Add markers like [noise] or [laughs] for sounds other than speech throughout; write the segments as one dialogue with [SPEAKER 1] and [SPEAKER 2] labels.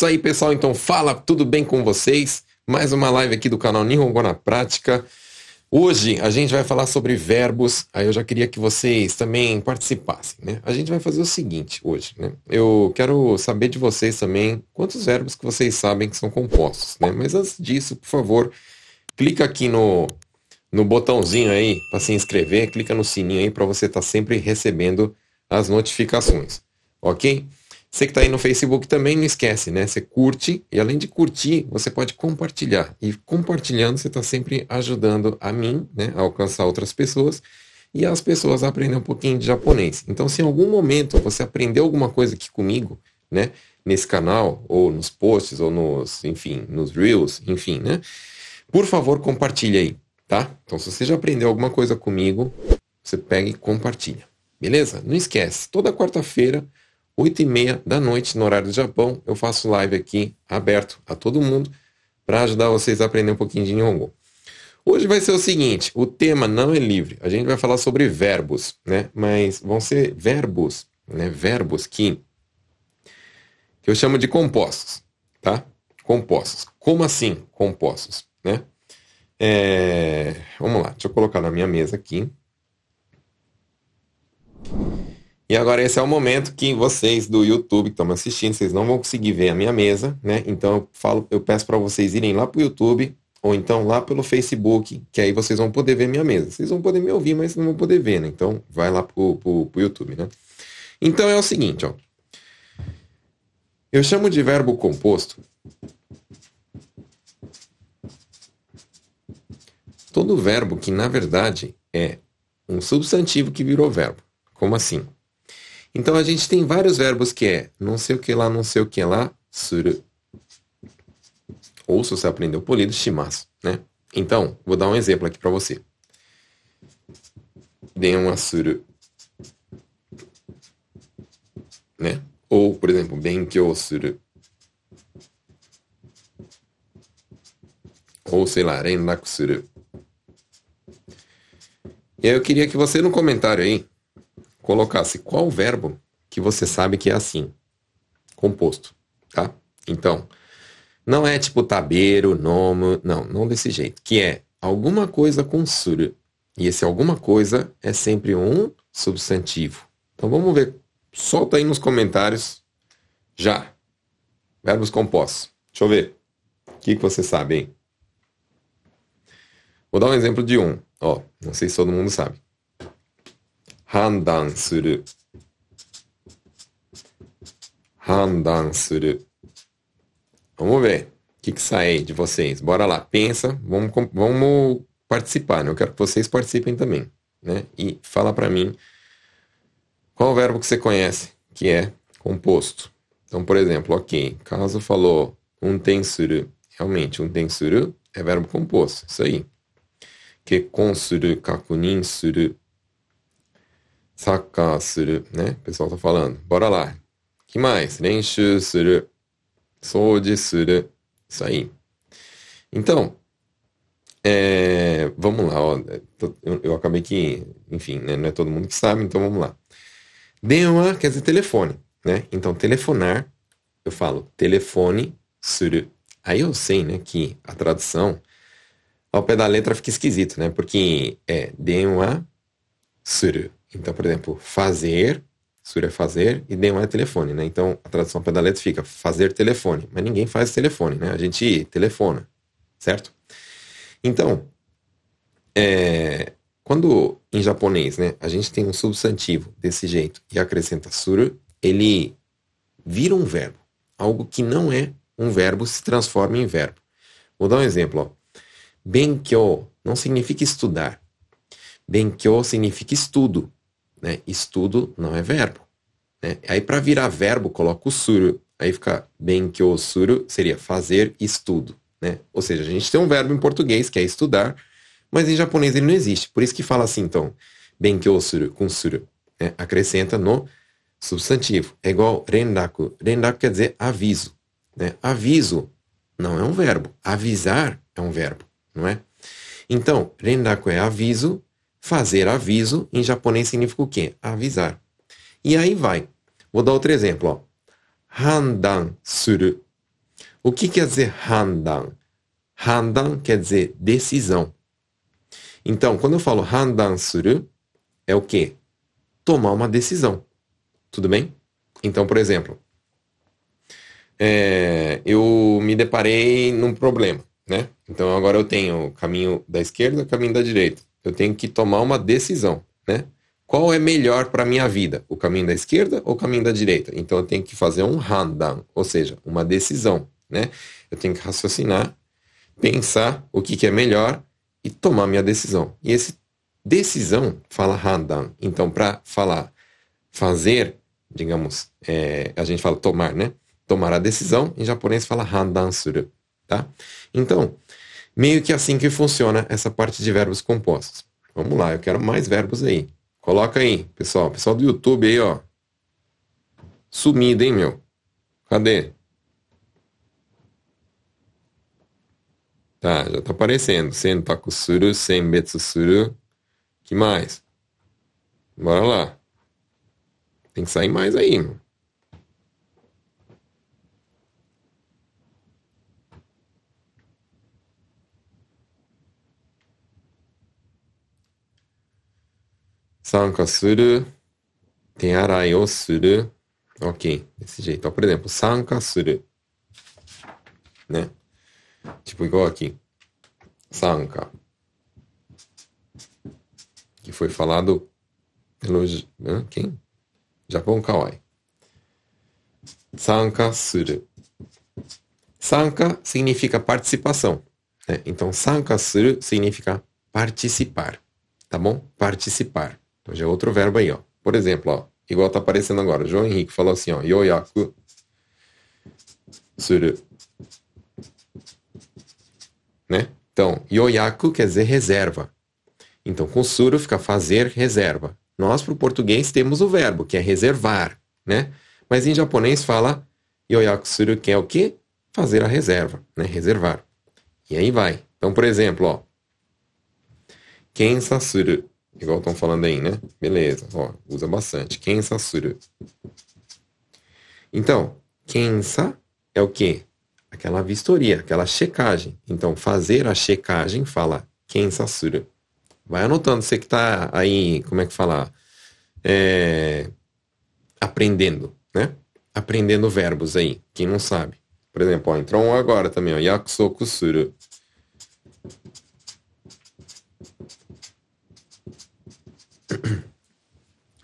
[SPEAKER 1] isso aí, pessoal. Então, fala, tudo bem com vocês? Mais uma live aqui do canal Nihongo na Prática. Hoje a gente vai falar sobre verbos. Aí eu já queria que vocês também participassem, né? A gente vai fazer o seguinte hoje, né? Eu quero saber de vocês também quantos verbos que vocês sabem que são compostos, né? Mas antes disso, por favor, clica aqui no, no botãozinho aí para se inscrever, clica no sininho aí para você estar tá sempre recebendo as notificações, ok? Você que está aí no Facebook também não esquece, né? Você curte e além de curtir, você pode compartilhar. E compartilhando, você está sempre ajudando a mim, né, a alcançar outras pessoas e as pessoas a aprender um pouquinho de japonês. Então, se em algum momento você aprendeu alguma coisa aqui comigo, né, nesse canal ou nos posts ou nos, enfim, nos reels, enfim, né, por favor compartilhe aí, tá? Então, se você já aprendeu alguma coisa comigo, você pega e compartilha, beleza? Não esquece, toda quarta-feira 8 e meia da noite, no horário do Japão, eu faço live aqui, aberto a todo mundo, para ajudar vocês a aprender um pouquinho de Nihongo. Hoje vai ser o seguinte, o tema não é livre, a gente vai falar sobre verbos, né? Mas vão ser verbos, né? Verbos que, que eu chamo de compostos, tá? Compostos. Como assim compostos, né? É... Vamos lá, deixa eu colocar na minha mesa aqui. E agora esse é o momento que vocês do YouTube que estão me assistindo, vocês não vão conseguir ver a minha mesa, né? Então eu falo, eu peço para vocês irem lá para o YouTube ou então lá pelo Facebook, que aí vocês vão poder ver minha mesa. Vocês vão poder me ouvir, mas não vão poder ver, né? Então vai lá pro, pro, pro YouTube, né? Então é o seguinte, ó. Eu chamo de verbo composto todo verbo que na verdade é um substantivo que virou verbo. Como assim? Então a gente tem vários verbos que é não sei o que lá, não sei o que lá, suru. Ou se você aprendeu polido, shimasu, né? Então, vou dar um exemplo aqui para você. Denwa suru. Né? Ou, por exemplo, benkyou suru. Ou, sei lá, renraku suru. E aí eu queria que você no comentário aí colocasse qual verbo que você sabe que é assim, composto, tá? Então, não é tipo tabeiro, nome, não, não desse jeito, que é alguma coisa com suru. E esse alguma coisa é sempre um substantivo. Então vamos ver, solta aí nos comentários já. Verbos compostos. Deixa eu ver. O que, que você sabe, hein? Vou dar um exemplo de um. Ó, não sei se todo mundo sabe. 判断する判断する Vamos ver. O que, que sai de vocês? Bora lá, pensa, vamos, vamos participar, né? Eu quero que vocês participem também, né? E fala para mim qual o verbo que você conhece que é composto. Então, por exemplo, ok, caso falou um tensuru, realmente um tensuru é verbo composto, isso aí. Que consuru, kakunin suru, Sacar suru, né? O pessoal tá falando. Bora lá. que mais? Renshu suru. Soji suru. Isso aí. Então, é, vamos lá. Ó, eu, eu, acabei que, enfim, né, não é todo mundo que sabe, então vamos lá. Denwa quer dizer telefone, né? Então, telefonar, eu falo telefone suru. Aí eu sei, né, que a tradução ao pé da letra fica esquisito, né? Porque é denwa suru. Então, por exemplo, fazer, sur é fazer, e não é telefone, né? Então, a tradução para da letra fica fazer telefone. Mas ninguém faz telefone, né? A gente telefona, certo? Então, é, quando em japonês, né, a gente tem um substantivo desse jeito e acrescenta suru, ele vira um verbo. Algo que não é um verbo se transforma em verbo. Vou dar um exemplo. Ó. Benkyo não significa estudar. Benkyo significa estudo. Né? Estudo não é verbo. Né? Aí para virar verbo, coloca o suru. Aí fica benkyo suru, seria fazer estudo. Né? Ou seja, a gente tem um verbo em português que é estudar, mas em japonês ele não existe. Por isso que fala assim, então, benkyo suru com suru. Né? Acrescenta no substantivo. É igual rendaku. Rendaku quer dizer aviso. Né? Aviso não é um verbo. Avisar é um verbo, não é? Então, rendaku é aviso, Fazer aviso em japonês significa o quê? Avisar. E aí vai. Vou dar outro exemplo. Handan suru. O que quer dizer handan? Handan quer dizer decisão. Então, quando eu falo handan suru, é o quê? Tomar uma decisão. Tudo bem? Então, por exemplo, é, eu me deparei num problema, né? Então agora eu tenho o caminho da esquerda e o caminho da direita. Eu tenho que tomar uma decisão, né? Qual é melhor para minha vida? O caminho da esquerda ou o caminho da direita? Então eu tenho que fazer um handan, ou seja, uma decisão, né? Eu tenho que raciocinar, pensar o que, que é melhor e tomar minha decisão. E esse decisão fala handan. Então para falar fazer, digamos, é, a gente fala tomar, né? tomar a decisão, em japonês fala handan suru, tá? Então, meio que assim que funciona essa parte de verbos compostos. Vamos lá, eu quero mais verbos aí. Coloca aí, pessoal, pessoal do YouTube aí, ó. Sumido, hein, meu? Cadê? Tá, já tá aparecendo. Sentaku suru, senbetsu suru. Que mais? Bora lá. Tem que sair mais aí, meu. Sanka suru, tearai o suru. Ok, desse jeito. Ó, por exemplo, sanka suru. Né? Tipo igual aqui. Sanka. Que foi falado pelo... Quem? Japão Kawaii. Sanka suru. Sanka significa participação. Né? Então, sanka suru significa participar. Tá bom? Participar. Então já é outro verbo aí, ó. Por exemplo, ó, igual tá aparecendo agora. João Henrique falou assim, ó, yoyaku suru. Né? Então, yoyaku quer dizer reserva. Então, com suru fica fazer reserva. Nós, para o português, temos o verbo, que é reservar, né? Mas em japonês fala yoyaku suru, que é o quê? Fazer a reserva, né? Reservar. E aí vai. Então, por exemplo, ó. Kensa suru. Igual estão falando aí, né? Beleza, ó, usa bastante. Kensa suru. Então, kensa é o quê? Aquela vistoria, aquela checagem. Então, fazer a checagem fala kensa suru. Vai anotando, você que está aí, como é que fala? É, aprendendo, né? Aprendendo verbos aí, quem não sabe. Por exemplo, ó, entrou um agora também, ó, yakusoku suru.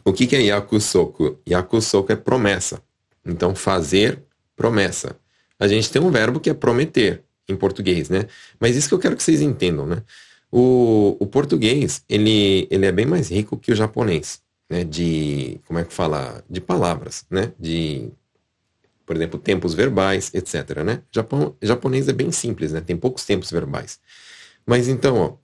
[SPEAKER 1] O que, que é yakusoku? Yakusoku é promessa. Então, fazer promessa. A gente tem um verbo que é prometer em português, né? Mas isso que eu quero que vocês entendam, né? O, o português, ele, ele é bem mais rico que o japonês, né? De, como é que fala? De palavras, né? De, por exemplo, tempos verbais, etc, né? Japão, japonês é bem simples, né? Tem poucos tempos verbais. Mas então, ó,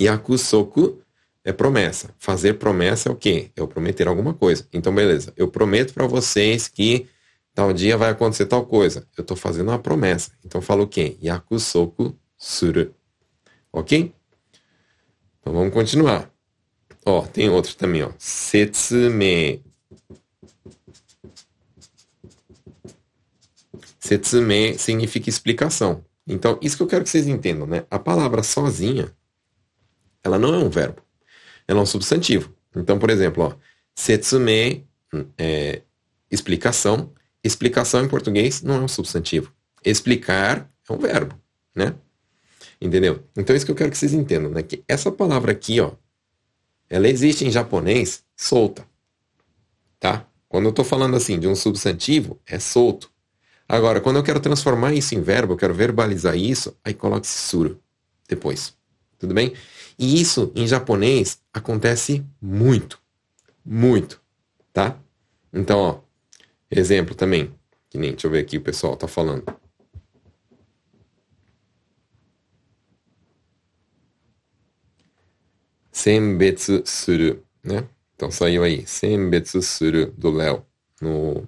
[SPEAKER 1] yakusoku é promessa. Fazer promessa é o quê? Eu prometer alguma coisa. Então, beleza. Eu prometo para vocês que tal dia vai acontecer tal coisa. Eu estou fazendo uma promessa. Então, falo o quê? Yakusoku suru. Ok? Então, vamos continuar. Ó, tem outro também, ó. Setsume. Setsume significa explicação. Então, isso que eu quero que vocês entendam, né? A palavra sozinha, ela não é um verbo ela é um substantivo. Então, por exemplo, ó, setsume é explicação. Explicação em português não é um substantivo. Explicar é um verbo, né? Entendeu? Então, isso que eu quero que vocês entendam, né? Que essa palavra aqui, ó, ela existe em japonês solta, tá? Quando eu estou falando assim de um substantivo, é solto. Agora, quando eu quero transformar isso em verbo, eu quero verbalizar isso, aí coloque suru depois. Tudo bem? E isso em japonês acontece muito, muito, tá? Então, ó, exemplo também, que nem, deixa eu ver aqui o pessoal tá falando. Senbetsu suru, né? Então saiu aí, senbetsu suru do Léo no,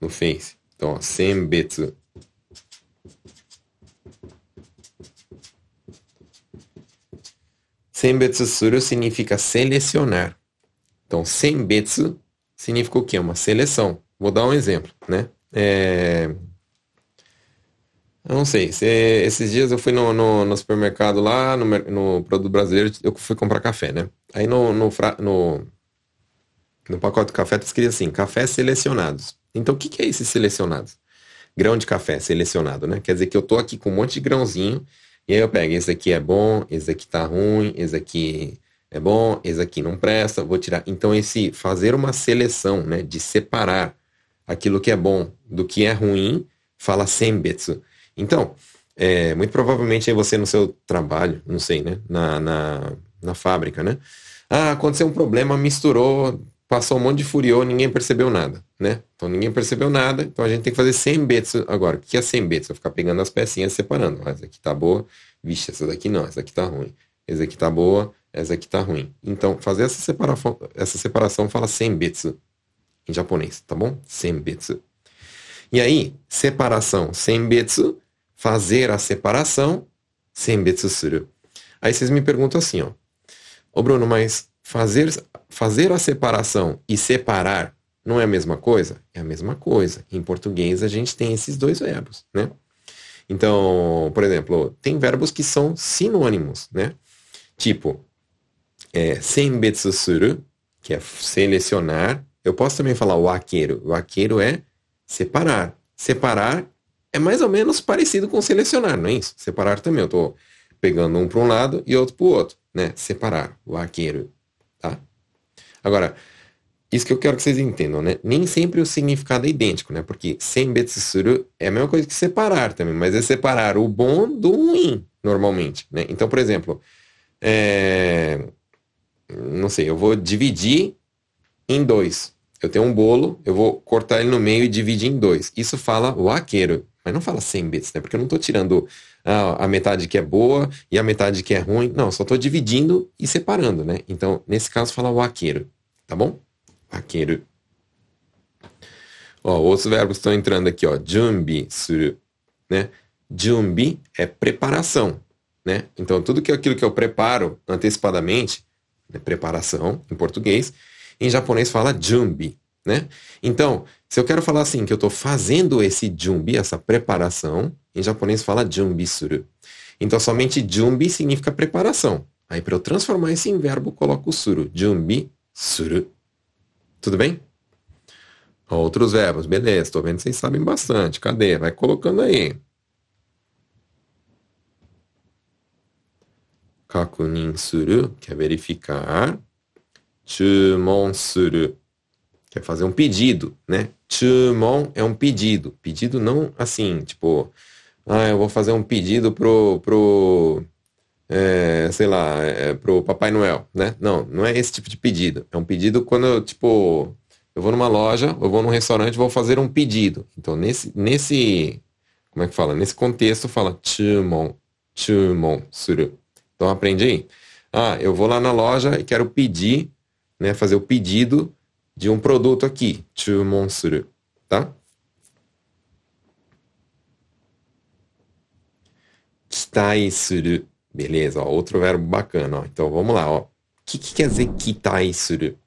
[SPEAKER 1] no Face. Então, ó, senbetsu Senbetsu suru significa selecionar. Então, senbetsu significa o quê? Uma seleção. Vou dar um exemplo, né? É... Eu não sei. Se, esses dias eu fui no, no, no supermercado lá, no, no, produto brasileiro, eu fui comprar café, né? Aí no, no, no, no pacote de café tá escrito assim, cafés selecionados. Então o que, que é esses selecionados? Grão de café selecionado, né? Quer dizer que eu tô aqui com um monte de grãozinho, e aí eu pego, esse aqui é bom, esse aqui tá ruim, esse aqui é bom, esse aqui não presta, vou tirar. Então esse fazer uma seleção, né? De separar aquilo que é bom do que é ruim, fala sembetsu. Então, é, muito provavelmente aí você no seu trabalho, não sei, né? Na, na, na fábrica, né? Ah, aconteceu um problema, misturou, passou um monte de furiô, ninguém percebeu nada, né? Então ninguém percebeu nada, então a gente tem que fazer 100 bits agora. O que é 100 bits? Eu ficar pegando as pecinhas separando. Ah, essa aqui tá boa, vixe, essa daqui não, essa aqui tá ruim. Essa aqui tá boa, essa aqui tá ruim. Então, fazer essa separação, essa separação fala 100 bits em japonês, tá bom? 100 bits. E aí, separação, 100 bits fazer a separação, senbetsu suru. Aí vocês me perguntam assim, ó. Ô Bruno, mas fazer, fazer a separação e separar não é a mesma coisa? É a mesma coisa. Em português a gente tem esses dois verbos, né? Então, por exemplo, tem verbos que são sinônimos, né? Tipo, é, senbetsu suru, que é selecionar. Eu posso também falar o aqueiro. O aqueiro é separar. Separar é mais ou menos parecido com selecionar, não é isso? Separar também, eu estou pegando um para um lado e outro para o outro, né? Separar, o arqueiro, tá? Agora, isso que eu quero que vocês entendam, né? Nem sempre o significado é idêntico, né? Porque sembetsuru é a mesma coisa que separar também, mas é separar o bom do ruim, normalmente, né? Então, por exemplo, é... não sei, eu vou dividir em dois. Eu tenho um bolo, eu vou cortar ele no meio e dividir em dois. Isso fala o aqueiro. Mas não fala 100 bits, né? Porque eu não estou tirando ah, a metade que é boa e a metade que é ruim. Não, só estou dividindo e separando, né? Então, nesse caso, fala o aqueiro. Tá bom? Aqueiro. Ó, outros verbos estão entrando aqui, ó. Jumbi suru, né? Jumbi é preparação, né? Então, tudo que é aquilo que eu preparo antecipadamente, né? preparação em português, em japonês fala jumbi, né? Então, se eu quero falar assim, que eu estou fazendo esse jumbi, essa preparação, em japonês fala jumbi suru. Então, somente jumbi significa preparação. Aí, para eu transformar esse em verbo, coloco suru. Jumbi suru. Tudo bem? Outros verbos, beleza. Estou vendo que vocês sabem bastante. Cadê? Vai colocando aí. Kakunin suru, quer verificar. Chumon suru quer fazer um pedido, né? Chumon é um pedido. Pedido não assim, tipo, ah, eu vou fazer um pedido pro, pro é, sei lá, é, pro Papai Noel, né? Não, não é esse tipo de pedido. É um pedido quando eu, tipo, eu vou numa loja, eu vou num restaurante, vou fazer um pedido. Então, nesse, nesse, como é que fala? Nesse contexto, fala chumon, chumon, suru. Então, aprende aí. Ah, eu vou lá na loja e quero pedir, né, fazer o pedido de um produto aqui, 注文する, tá? 期待する. Beleza, ó, outro verbo bacana, ó. Então vamos lá, ó. O que, que quer dizer 期待する?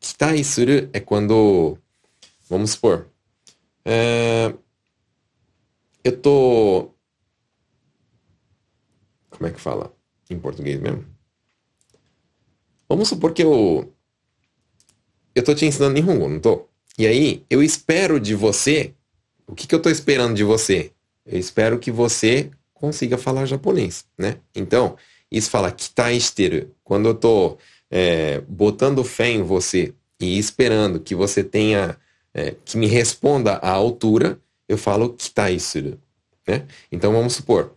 [SPEAKER 1] 期待する é quando, vamos supor, é, eu tô, como é que fala em português mesmo? Vamos supor que eu eu tô te ensinando Nihongo, não tô? E aí, eu espero de você, o que, que eu tô esperando de você? Eu espero que você consiga falar japonês, né? Então, isso fala kitaishiteru. Quando eu tô é, botando fé em você e esperando que você tenha, é, que me responda à altura, eu falo kitaishiteru, né? Então, vamos supor,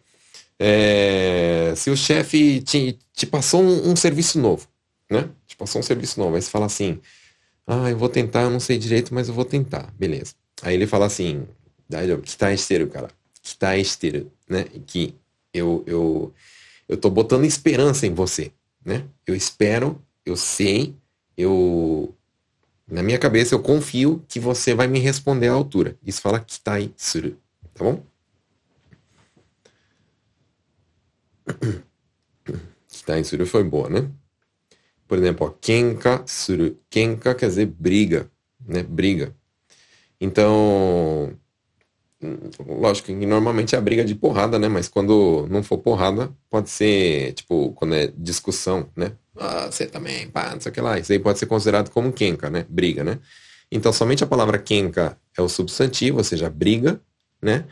[SPEAKER 1] é, se o chefe te, te passou um, um serviço novo, né? Te passou um serviço novo, aí você fala assim, ah, eu vou tentar, eu não sei direito, mas eu vou tentar. Beleza. Aí ele fala assim, que tá esteiro, cara. Que tá esteiro, né? Que eu, eu, eu tô botando esperança em você, né? Eu espero, eu sei, eu... Na minha cabeça eu confio que você vai me responder à altura. Isso fala kitai suru, tá bom? [clears throat] Kitai suru foi boa, né? Por exemplo, kenka suru. Kenka quer dizer briga, né? Briga. Então, lógico que normalmente é a briga de porrada, né? Mas quando não for porrada, pode ser, tipo, quando é discussão, né? Ah, você também, pá, não sei o que lá. Isso aí pode ser considerado como kenka, né? Briga, né? Então, somente a palavra kenka é o substantivo, ou seja, briga, né?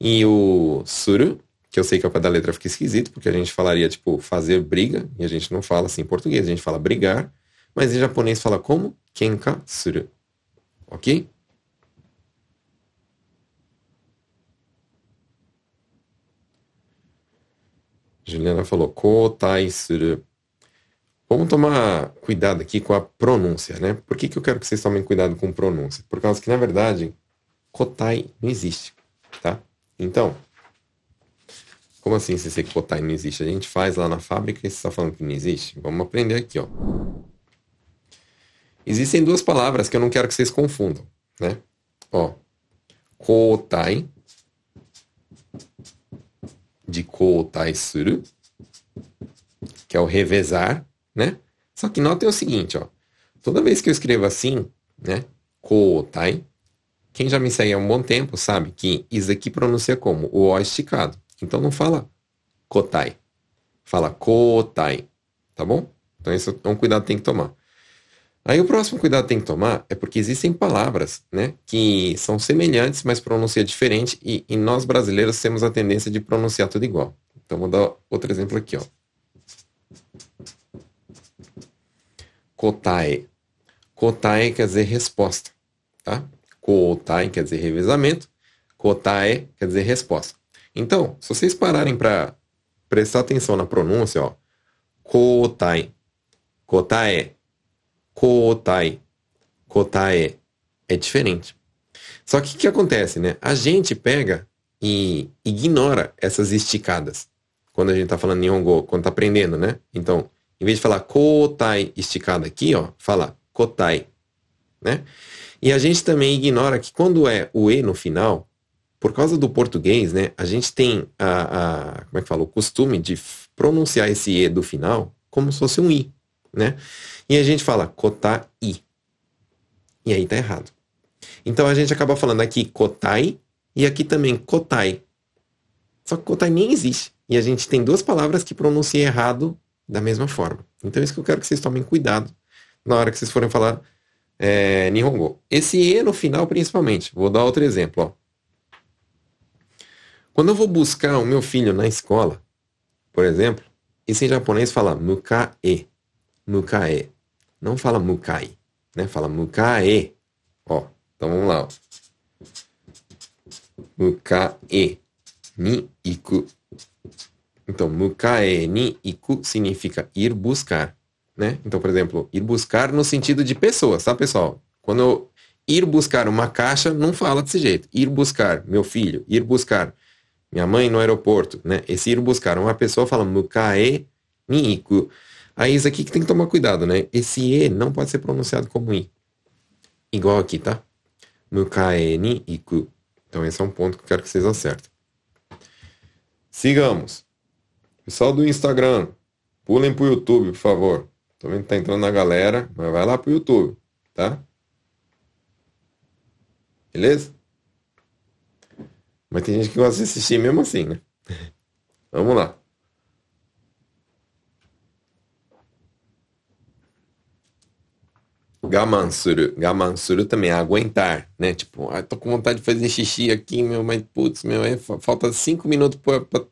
[SPEAKER 1] E o suru, que eu sei que ao pé da letra fica esquisito, porque a gente falaria, tipo, fazer briga, e a gente não fala assim em português, a gente fala brigar, mas em japonês fala como? Kenka suru. Ok? Juliana falou kotai suru. Vamos tomar cuidado aqui com a pronúncia, né? Por que, que eu quero que vocês tomem cuidado com pronúncia? Por causa que, na verdade, kotai não existe, tá? Então, como assim se esse kotai não existe? A gente faz lá na fábrica e você está falando que não existe? Vamos aprender aqui, ó. Existem duas palavras que eu não quero que vocês confundam, né? Ó, kotai de kotai suru, que é o revezar, né? Só que notem o seguinte, ó. Toda vez que eu escrevo assim, né? Kotai, quem já me segue há um bom tempo sabe que isso aqui pronuncia como o O esticado. Então não fala kotai. Fala kotai. Tá bom? Então isso é um cuidado que tem que tomar. Aí o próximo cuidado que tem que tomar é porque existem palavras, né, que são semelhantes, mas pronuncia diferente, e, e nós brasileiros temos a tendência de pronunciar tudo igual. Então vou dar outro exemplo aqui, ó. Kotae. Kotae quer dizer resposta, tá? Kotae quer dizer revezamento, kotae quer dizer resposta. Então, se vocês pararem para prestar atenção na pronúncia, ó, kotai, kotae, kotai, kotae, é diferente. Só que o que acontece, né? A gente pega e ignora essas esticadas quando a gente está falando Nihongo, quando está aprendendo, né? Então, em vez de falar kotai esticado aqui, ó, fala kotai, né? E a gente também ignora que quando é o e no final, por causa do português, né, a gente tem a, a como é que fala, o costume de pronunciar esse e do final como se fosse um i, né? E a gente fala kotai. E aí tá errado. Então a gente acaba falando aqui kotai e aqui também kotai. Só que kotai nem existe. E a gente tem duas palavras que pronunciam errado da mesma forma. Então é isso que eu quero que vocês tomem cuidado na hora que vocês forem falar é, Nihongo. Esse E no final, principalmente. Vou dar outro exemplo. Ó. Quando eu vou buscar o meu filho na escola, por exemplo, esse em japonês fala mukae. Mukae. Não fala mukai. Né? Fala mukae. Ó, então vamos lá. Ó. Mukae ni iku. Então, mukae ni iku significa ir buscar, né? Então, por exemplo, ir buscar no sentido de pessoas, tá, pessoal? Quando eu ir buscar uma caixa, não fala desse jeito. Ir buscar meu filho, ir buscar minha mãe no aeroporto, né? Esse ir buscar uma pessoa fala mukae ni iku. Aí isso aqui que tem que tomar cuidado, né? Esse e não pode ser pronunciado como i. Igual aqui, tá? Mukae ni iku. Então esse é um ponto que eu quero que vocês acertem. Sigamos. Pessoal do Instagram, pulem pro YouTube, por favor. Tô vendo que tá entrando na galera, mas vai lá pro YouTube, tá? Beleza? Mas tem gente que gosta de assistir mesmo assim, né? Vamos lá. Gamansuru. Gamansuru também é aguentar, né? Tipo, ah, tô com vontade de fazer xixi aqui, meu, mas putz, meu, é, falta cinco minutos pra, pra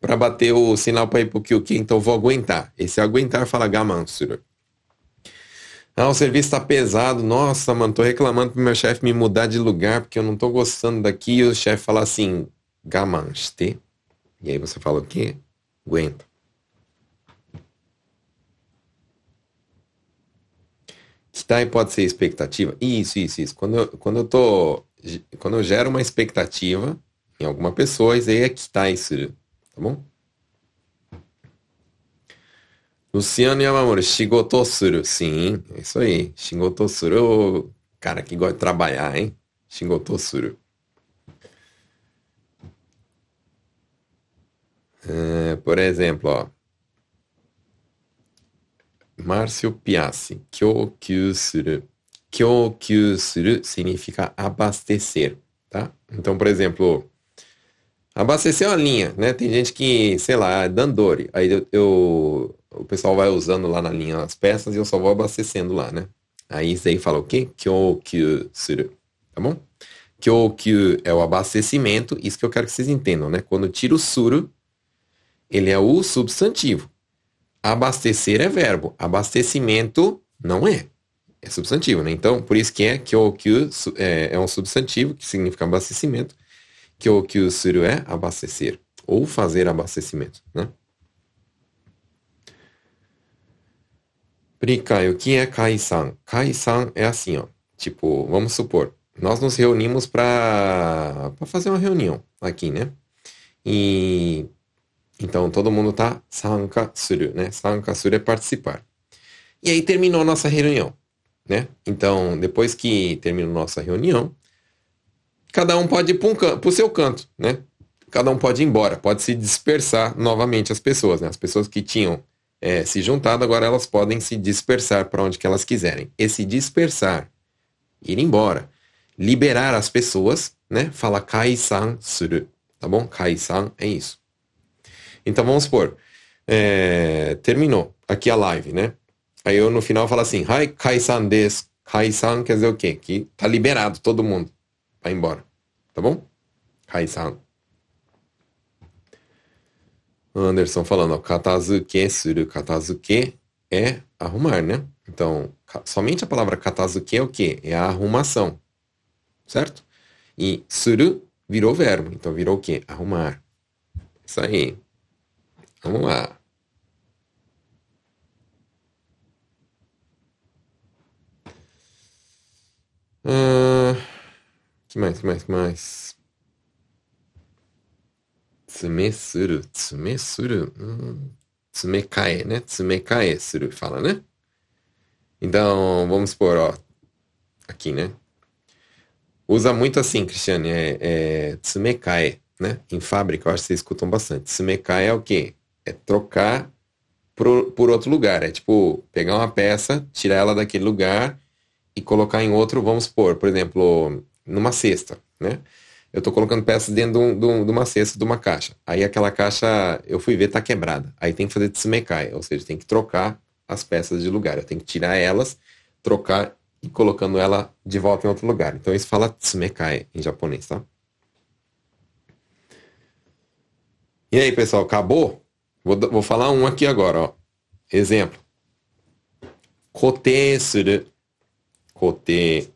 [SPEAKER 1] para bater o sinal para ir pro Kyuki, então vou aguentar. Esse aguentar fala gamansuru. Ah, o serviço tá pesado. Nossa, mano, tô reclamando pro meu chefe me mudar de lugar porque eu não tô gostando daqui. E o chefe fala assim, gamanste. E aí você fala o quê? Aguenta. Kitai pode ser expectativa? Isso, isso, isso. Quando eu, quando eu tô. Quando eu gero uma expectativa em alguma pessoa, isso aí é kitai suru. Tá bom? Luciano Yamamura, shigoto suru. Sim, é isso aí. Shigoto suru, cara que gosta de trabalhar, hein? Shigoto suru. É, por exemplo, ó. Márcio Piassi. Kyokyu suru. Significa abastecer, tá? Então, por exemplo, abastecer uma linha, né? Tem gente que, sei lá, é dandori. Aí eu, eu, o pessoal vai usando lá na linha as peças e eu só vou abastecendo lá, né? Aí aí fala o quê? Kyokyu suru, tá bom? Kyokyu é o abastecimento, isso que eu quero que vocês entendam, né? Quando tira o suru, ele é o substantivo. Abastecer é verbo, abastecimento não é. É substantivo, né? Então, por isso que é kyokyu é, é um substantivo, que significa abastecimento. Kyokyu suru é abastecer, ou fazer abastecimento, né? Prikai, o que é Kai-san? Kai-san é assim, ó. Tipo, vamos supor, nós nos reunimos para fazer uma reunião aqui, né? E então todo mundo tá sanka suru, né? Sanka suru é participar. E aí terminou a nossa reunião, né? Então, depois que terminou a nossa reunião, cada um pode ir para o seu canto, né? Cada um pode ir embora, pode se dispersar novamente as pessoas, né? As pessoas que tinham é, se juntado, agora elas podem se dispersar para onde que elas quiserem. Esse dispersar, ir embora, liberar as pessoas, né? Fala kaisan suru, tá bom? Kaisan é isso. Então vamos supor, é, terminou aqui a live, né? Aí eu no final falo assim, hai kaisan desu. Kaisan quer dizer o quê? Que tá liberado todo mundo. Vai embora. Tá bom? Kaisan. Anderson falando, ó, katazuke suru, katazuke é arrumar, né? Então, somente a palavra katazuke é o quê? É a arrumação, certo? E suru virou verbo, então virou o quê? Arrumar. Isso aí. Vamos lá. Uh, que mais, que mais, que mais? Tsumesuru, tsumesuru, hum, tsumekae, né? Tsumekae suru, fala, né? Então, vamos supor, ó, aqui, né? Usa muito assim, Cristiane, é, é tsumekae, né? Em fábrica, eu acho que vocês escutam bastante. Tsumekae é o quê? É trocar por, por outro lugar. É tipo, pegar uma peça, tirar ela daquele lugar e colocar em outro, vamos supor, por exemplo, numa cesta, né? Eu estou colocando peças dentro de, um, de, um, uma cesta, de uma caixa. Aí aquela caixa, eu fui ver, está quebrada. Aí tem que fazer tsumekai, ou seja, tem que trocar as peças de lugar. Eu tenho que tirar elas, trocar e colocando ela de volta em outro lugar. Então isso fala tsumekai em japonês, tá? E aí, pessoal, acabou? Vou, vou falar um aqui agora, ó. Exemplo. Kote suru. Kote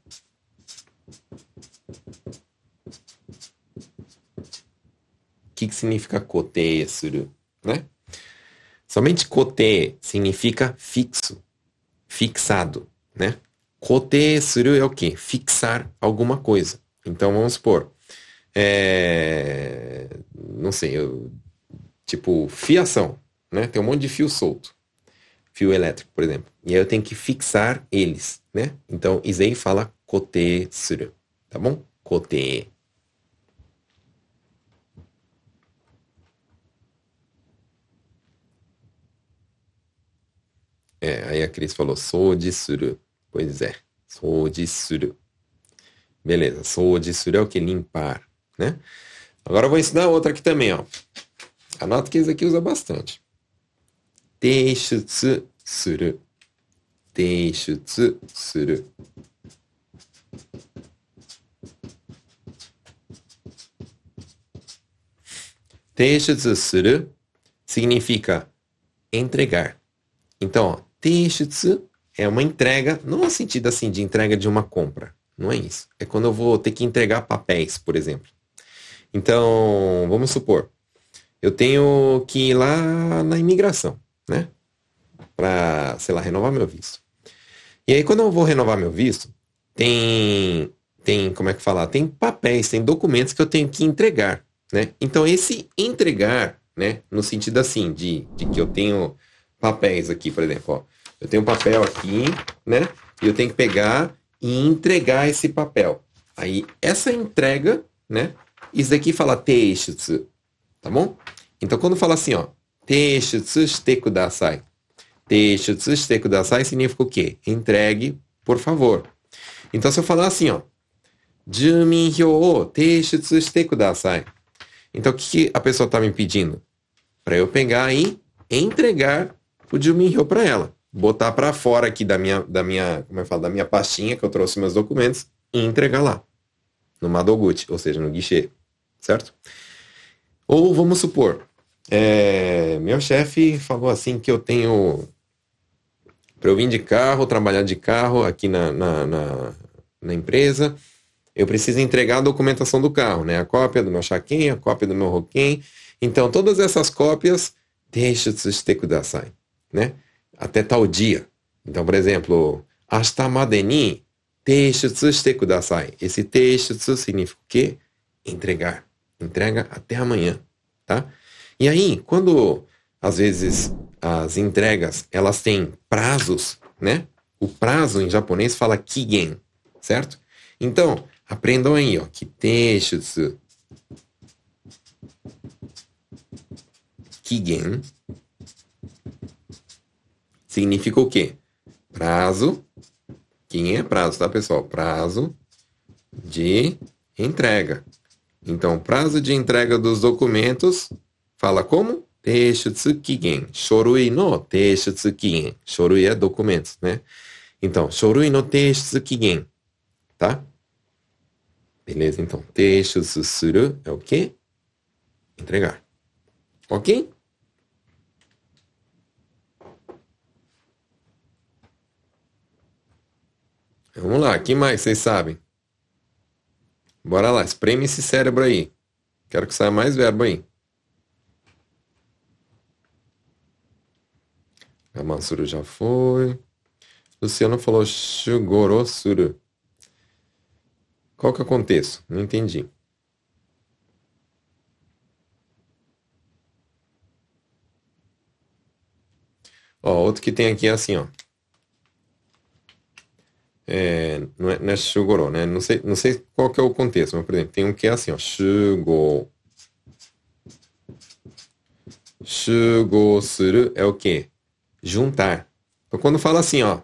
[SPEAKER 1] que, que significa kote suru, né? Somente kote significa fixo, fixado, né? Kote suru é o quê? Fixar alguma coisa. Então vamos supor, é... não sei, eu... tipo fiação, né? Tem um monte de fio solto, fio elétrico, por exemplo. E aí eu tenho que fixar eles, né? Então Isei fala kote suru, tá bom? Kote. É, aí a Cris falou, de suru. Pois é, de suru. Beleza, de suru é o que? Limpar, né? Agora eu vou ensinar outra aqui também, ó. Anota que esse aqui usa bastante. Teishutsu suru. Teishutsu suru. Teishutsu suru significa entregar. Então, ó, Teishutsu é uma entrega, não no sentido assim de entrega de uma compra. Não é isso. É quando eu vou ter que entregar papéis, por exemplo. Então, vamos supor, eu tenho que ir lá na imigração, né? Para, sei lá, renovar meu visto. E aí, quando eu vou renovar meu visto, tem, tem, como é que falar? Tem papéis, tem documentos que eu tenho que entregar, né? Então, esse entregar, né? No sentido assim, de, de que eu tenho papéis aqui, por exemplo, ó. Eu tenho um papel aqui, né? E eu tenho que pegar e entregar esse papel. Aí, essa entrega, né? Isso daqui fala teishutsu, tá bom? Então, quando fala assim, ó, teishutsu shite kudasai. Teishutsu shite kudasai significa o quê? Entregue, por favor. Então, se eu falar assim, ó, juminhyou o teishutsu shite kudasai. Então, o que, que a pessoa está me pedindo? Para eu pegar e entregar o juminhyou para ela. Botar para fora aqui da minha, da minha, como eu falo, da minha pastinha que eu trouxe meus documentos e entregar lá. No Madoguchi, ou seja, no guichê. Certo? Ou vamos supor, é, meu chefe falou assim que eu tenho para eu vir de carro, trabalhar de carro aqui na, na, na, na, empresa, eu preciso entregar a documentação do carro, né? A cópia do meu chaquinho, a cópia do meu roquem. Então, todas essas cópias, deixa de kudasai, né? Até tal dia. Então, por exemplo, hasta madeni teishutsu shite kudasai. Esse teishutsu significa o quê? Entregar. Entrega até amanhã, tá? E aí, quando às vezes as entregas elas têm prazos, né? O prazo em japonês fala kigen, certo? Então, aprendam aí, ó, kiteshutsu. Kigen significa o quê? Prazo. Quem é prazo, tá, pessoal? Prazo de entrega. Então, prazo de entrega dos documentos fala como? Teishutsukigen. Shorui no teishutsukigen. Shorui é documentos, né? Então, shorui no teishutsukigen. Tá? Beleza, então. Teishutsu suru é o quê? Entregar. Ok? Vamos lá, que mais vocês sabem? Bora lá, espreme esse cérebro aí. Quero que saia mais verbo aí. Amansuru já foi. Luciano falou Shugorosuru. Qual que é o contexto? Não entendi. Ó, outro que tem aqui é assim, ó. É, não, é, não é Shugoro, né? Não sei, não sei qual que é o contexto, mas, por exemplo, tem um que é assim, ó. Shugo. Shugosuru é o quê? juntar. Então, quando fala assim, ó,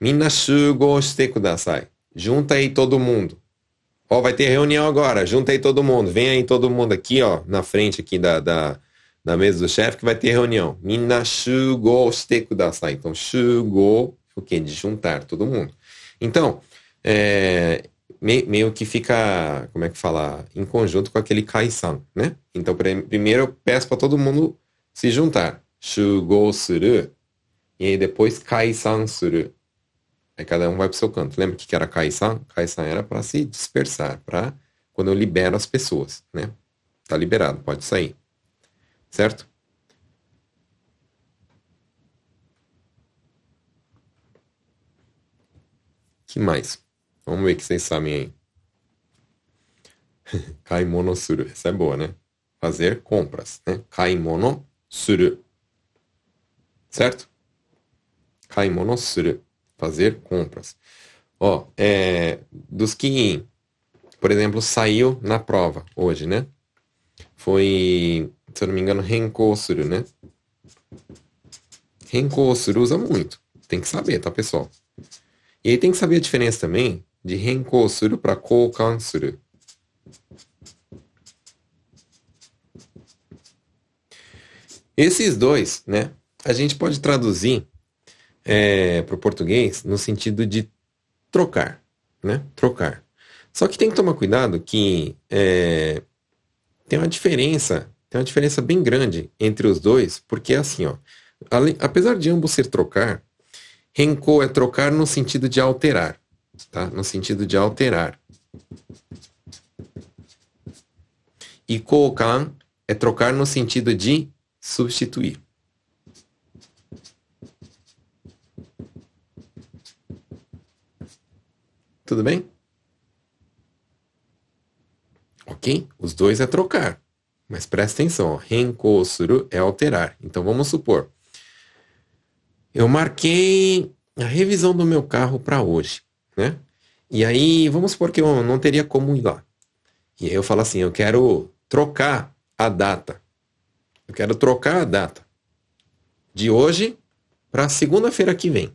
[SPEAKER 1] Minna shugo shite kudasai. Junta aí todo mundo. Ó, vai ter reunião agora, junta aí todo mundo. Vem aí todo mundo aqui, ó, na frente aqui da, da, da mesa do chefe que vai ter reunião. Minna shugo shite kudasai. Então, shugo, o quê? De juntar todo mundo. Então, é, me, meio que fica, como é que fala, em conjunto com aquele kaisan, né? Então, primeiro eu peço para todo mundo se juntar. Shugou suru. E aí depois kaisan suru. Aí cada um vai pro seu canto. Lembra que era kaisan? Kaisan era para se dispersar, para quando eu libero as pessoas, né? Tá liberado, pode sair. Certo? Que mais? Vamos ver o que vocês sabem aí. [laughs] Kaimono suru. Essa é boa, né? Fazer compras, né? Kaimono suru certo? Kaimono suru, fazer compras. Ó, é, dos que, por exemplo, saiu na prova hoje, né? Foi, se eu não me engano, Renko suru, né? Renko suru usa muito. Tem que saber, tá, pessoal? E aí tem que saber a diferença também de Renko suru para Koukan suru. Esses dois, né? a gente pode traduzir é, para o português no sentido de trocar, né? Trocar. Só que tem que tomar cuidado que é, tem uma diferença, tem uma diferença bem grande entre os dois, porque é assim, ó. Apesar de ambos ser trocar, Renko é trocar no sentido de alterar, tá? No sentido de alterar. E Koukan é trocar no sentido de substituir. Tudo bem? Ok? Os dois é trocar. Mas presta atenção, renko suru é alterar. Então vamos supor. Eu marquei a revisão do meu carro para hoje, né? E aí, vamos supor que eu não teria como ir lá. E aí eu falo assim, eu quero trocar a data. Eu quero trocar a data de hoje para segunda-feira que vem.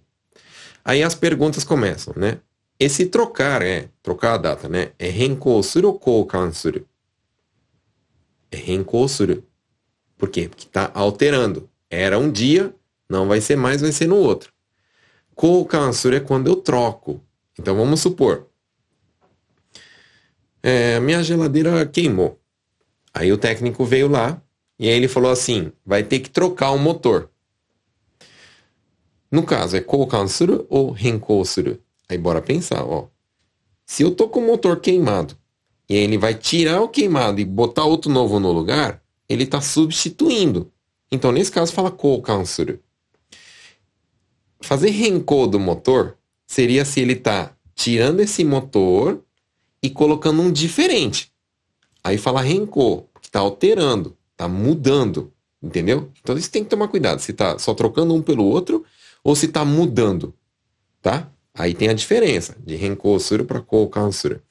[SPEAKER 1] Aí as perguntas começam, né? esse trocar é, trocar a data, né? É renkosuru ou koukansuru? É renkosuru. Por quê? Porque está alterando. Era um dia, não vai ser mais, vai ser no outro. Koukansuru é quando eu troco. Então vamos supor. É, minha geladeira queimou. Aí o técnico veio lá e aí ele falou assim: vai ter que trocar o motor. No caso, é koukansuru ou renkosuru? Aí bora pensar, ó. Se eu tô com o motor queimado e ele vai tirar o queimado e botar outro novo no lugar, ele está substituindo. Então, nesse caso, fala koukansuru. Fazer renko do motor seria se ele está tirando esse motor e colocando um diferente. Aí fala renko, que está alterando, está mudando, entendeu? Então isso tem que tomar cuidado, se está só trocando um pelo outro ou se está mudando, tá? Aí tem a diferença de Renkosuru para Koukansuru.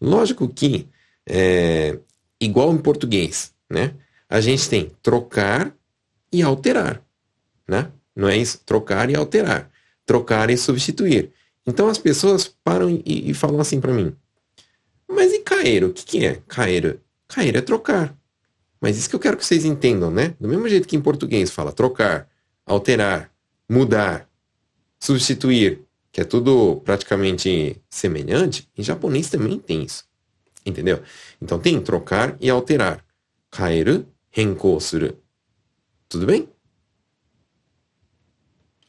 [SPEAKER 1] Lógico que, é, igual em português, né? A gente tem trocar e alterar, né? Não é isso? Trocar e alterar. Trocar e substituir. Então as pessoas param e, e falam assim para mim. Mas e caeiro? O que, que é caeiro? Caeiro é trocar. Mas isso que eu quero que vocês entendam, né? Do mesmo jeito que em português fala trocar, alterar, mudar, substituir, que é tudo praticamente semelhante, em japonês também tem isso. Entendeu? Então tem trocar e alterar. Kaeru, renkou suru. Tudo bem?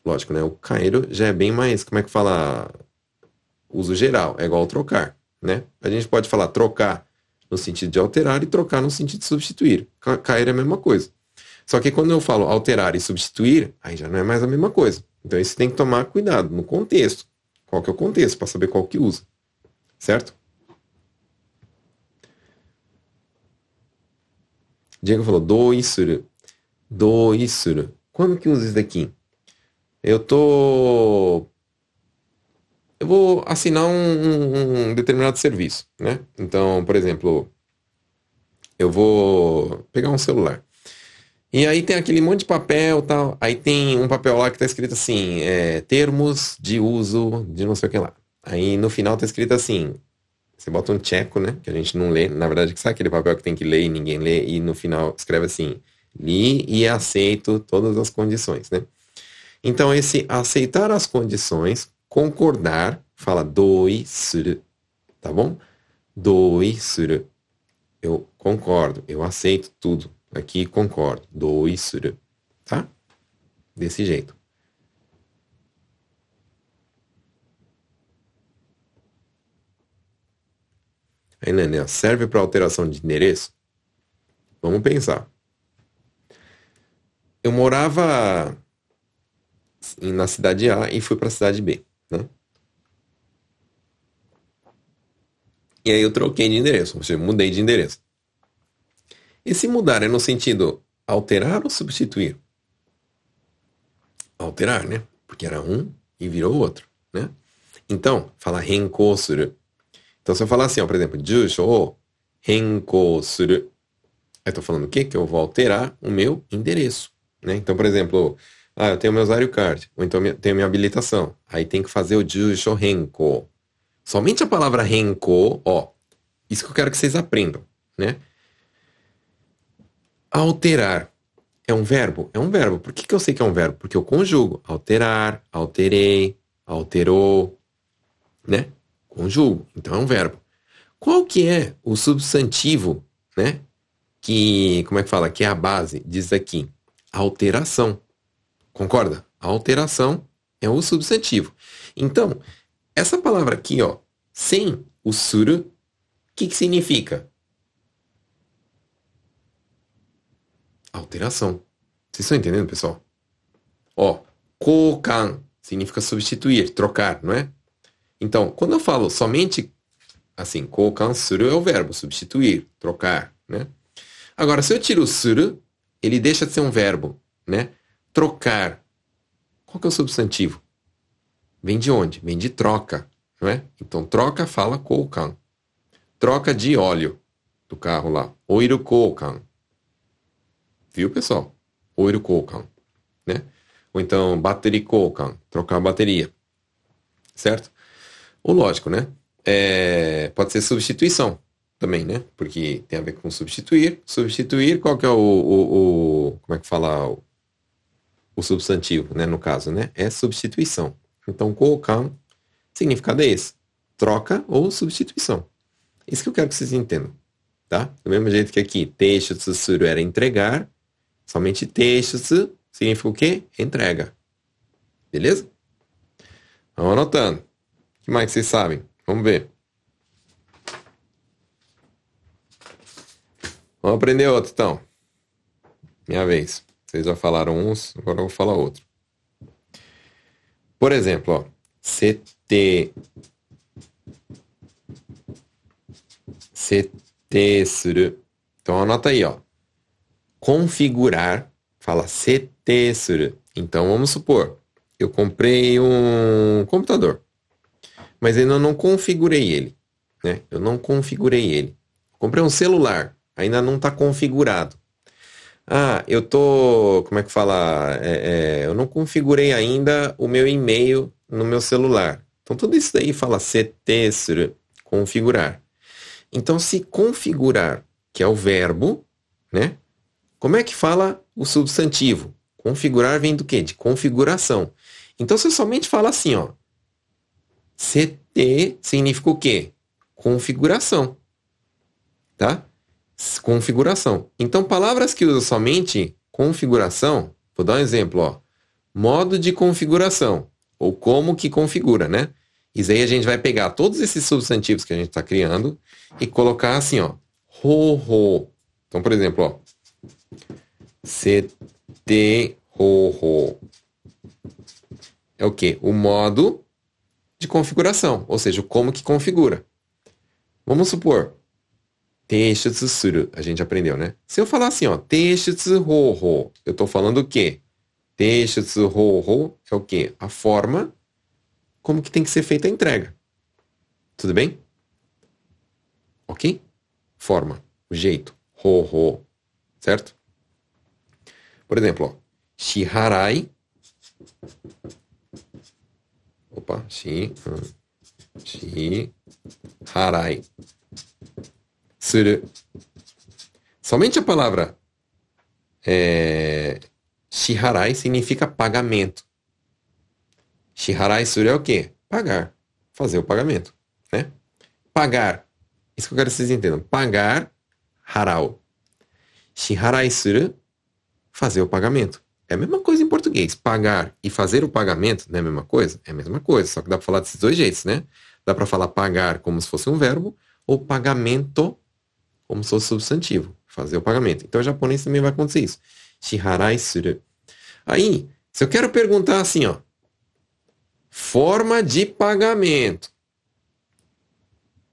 [SPEAKER 1] Lógico, né? O kaeru já é bem mais, como é que fala? Uso geral, é igual trocar, né? A gente pode falar trocar no sentido de alterar e trocar no sentido de substituir. Kaeru é a mesma coisa. Só que quando eu falo alterar e substituir, aí já não é mais a mesma coisa. Então isso tem que tomar cuidado no contexto. Qual que é o contexto para saber qual que usa. Certo? Diego falou doisuru. Doisuru. Quando que usa isso daqui? Eu tô eu vou assinar um, um, determinado serviço, né? Então, por exemplo, eu vou pegar um celular. E aí tem aquele monte de papel tal. Aí tem um papel lá que tá escrito assim, é, termos de uso de não sei o que lá. Aí no final tá escrito assim, você bota um tcheco, né? Que a gente não lê. Na verdade, sabe aquele papel que tem que ler e ninguém lê? E no final escreve assim, li e aceito todas as condições, né? Então, esse aceitar as condições, concordar, fala doi suru, tá bom? Doi suru. Eu concordo, eu aceito tudo. Aqui concordo. Doi suru. Tá? Desse jeito. Aí, Nenê, serve para alteração de endereço? Vamos pensar. Eu morava na cidade A e fui para a cidade B, né? E aí eu troquei de endereço, ou seja, mudei de endereço. E se mudar é no sentido alterar ou substituir? Alterar, né? Porque era um e virou outro, né? Então, fala renkou suru. Então, se eu falar assim, ó, por exemplo, jusho o eu tô falando o quê? Que eu vou alterar o meu endereço, né? Então, por exemplo, ah, eu tenho meu usuário card, ou então tenho minha habilitação. Aí tem que fazer o jusho renko. Somente a palavra renko, ó, isso que eu quero que vocês aprendam, né? Alterar é um verbo? É um verbo. Por que, que eu sei que é um verbo? Porque eu conjugo. Alterar, alterei, alterou, né? Conjugo. Então é um verbo. Qual que é o substantivo, né? Que, como é que fala? Que é a base diz aqui. Alteração. Concorda? Alteração é o substantivo. Então, essa palavra aqui, ó, sem o suru, o que, que significa? alteração. Vocês estão entendendo, pessoal? Ó, kokan significa substituir, trocar, não é? Então, quando eu falo somente assim, kokan suru é o verbo substituir, trocar, né? Agora, se eu tiro o suru, ele deixa de ser um verbo, né? Trocar. Qual que é o substantivo? Vem de onde? Vem de troca, não é? Então, troca fala kokan. Troca de óleo do carro lá. Oiru kokan. Viu, pessoal? Oiro koukan, né? Ou então, battery koukan, trocar a bateria. Certo? Ou lógico, né? É, pode ser substituição também, né? Porque tem a ver com substituir. Substituir, qual que é o, o, o como é que fala o, o, substantivo, né? No caso, né? É substituição. Então, colocar significado é esse. Troca ou substituição. Isso que eu quero que vocês entendam, tá? Do mesmo jeito que aqui, texto suru era entregar, somente texto significa o quê? Entrega. Beleza? Vamos anotando. O que mais vocês sabem? Vamos ver. Vamos aprender outro, então. Minha vez. Vocês já falaram uns, agora eu vou falar outro. Por exemplo, ó. CT. CT suru. Então anota aí, ó. Configurar. Fala CT suru. Então vamos supor, eu comprei um computador, mas ainda não configurei ele, né? Eu não configurei ele. Comprei um celular, ainda não está configurado. Ah, eu tô, como é que fala? É, é, eu não configurei ainda o meu e-mail no meu celular. Então tudo isso daí fala CT configurar. Então se configurar, que é o verbo, né? Como é que fala o substantivo? Configurar vem do quê? De configuração. Então você somente fala assim, ó. CT significa o quê? Configuração. Tá? Configuração. Então, palavras que usam somente configuração, vou dar um exemplo, ó. Modo de configuração, ou como que configura, né? Isso aí a gente vai pegar todos esses substantivos que a gente está criando e colocar assim, ó. Ho. Então, por exemplo, ó. CT, ho, ho. É o que? O modo de configuração, ou seja, como que configura. Vamos supor, Teishutsu suru. A gente aprendeu, né? Se eu falar assim, ó, Teishutsu ho eu tô falando o quê? Teishutsu ho é o quê? A forma como que tem que ser feita a entrega. Tudo bem? Ok? Forma, o jeito, ho certo? Por exemplo, ó, shiharai. Opa, shi, shiharai suru. Somente a palavra é, shiharai significa pagamento. Shiharai suru é o quê? Pagar. Fazer o pagamento. Né? Pagar. Isso que eu quero que vocês entendam. Pagar, harau. Shiharai suru, fazer o pagamento. É a mesma coisa em português. Pagar e fazer o pagamento não é a mesma coisa? É a mesma coisa, só que dá para falar desses dois jeitos, né? Dá para falar pagar como se fosse um verbo ou pagamento como se fosse substantivo, fazer o pagamento. Então, o japonês também vai acontecer isso. Shiharai suru. Aí, se eu quero perguntar assim, ó, forma de pagamento.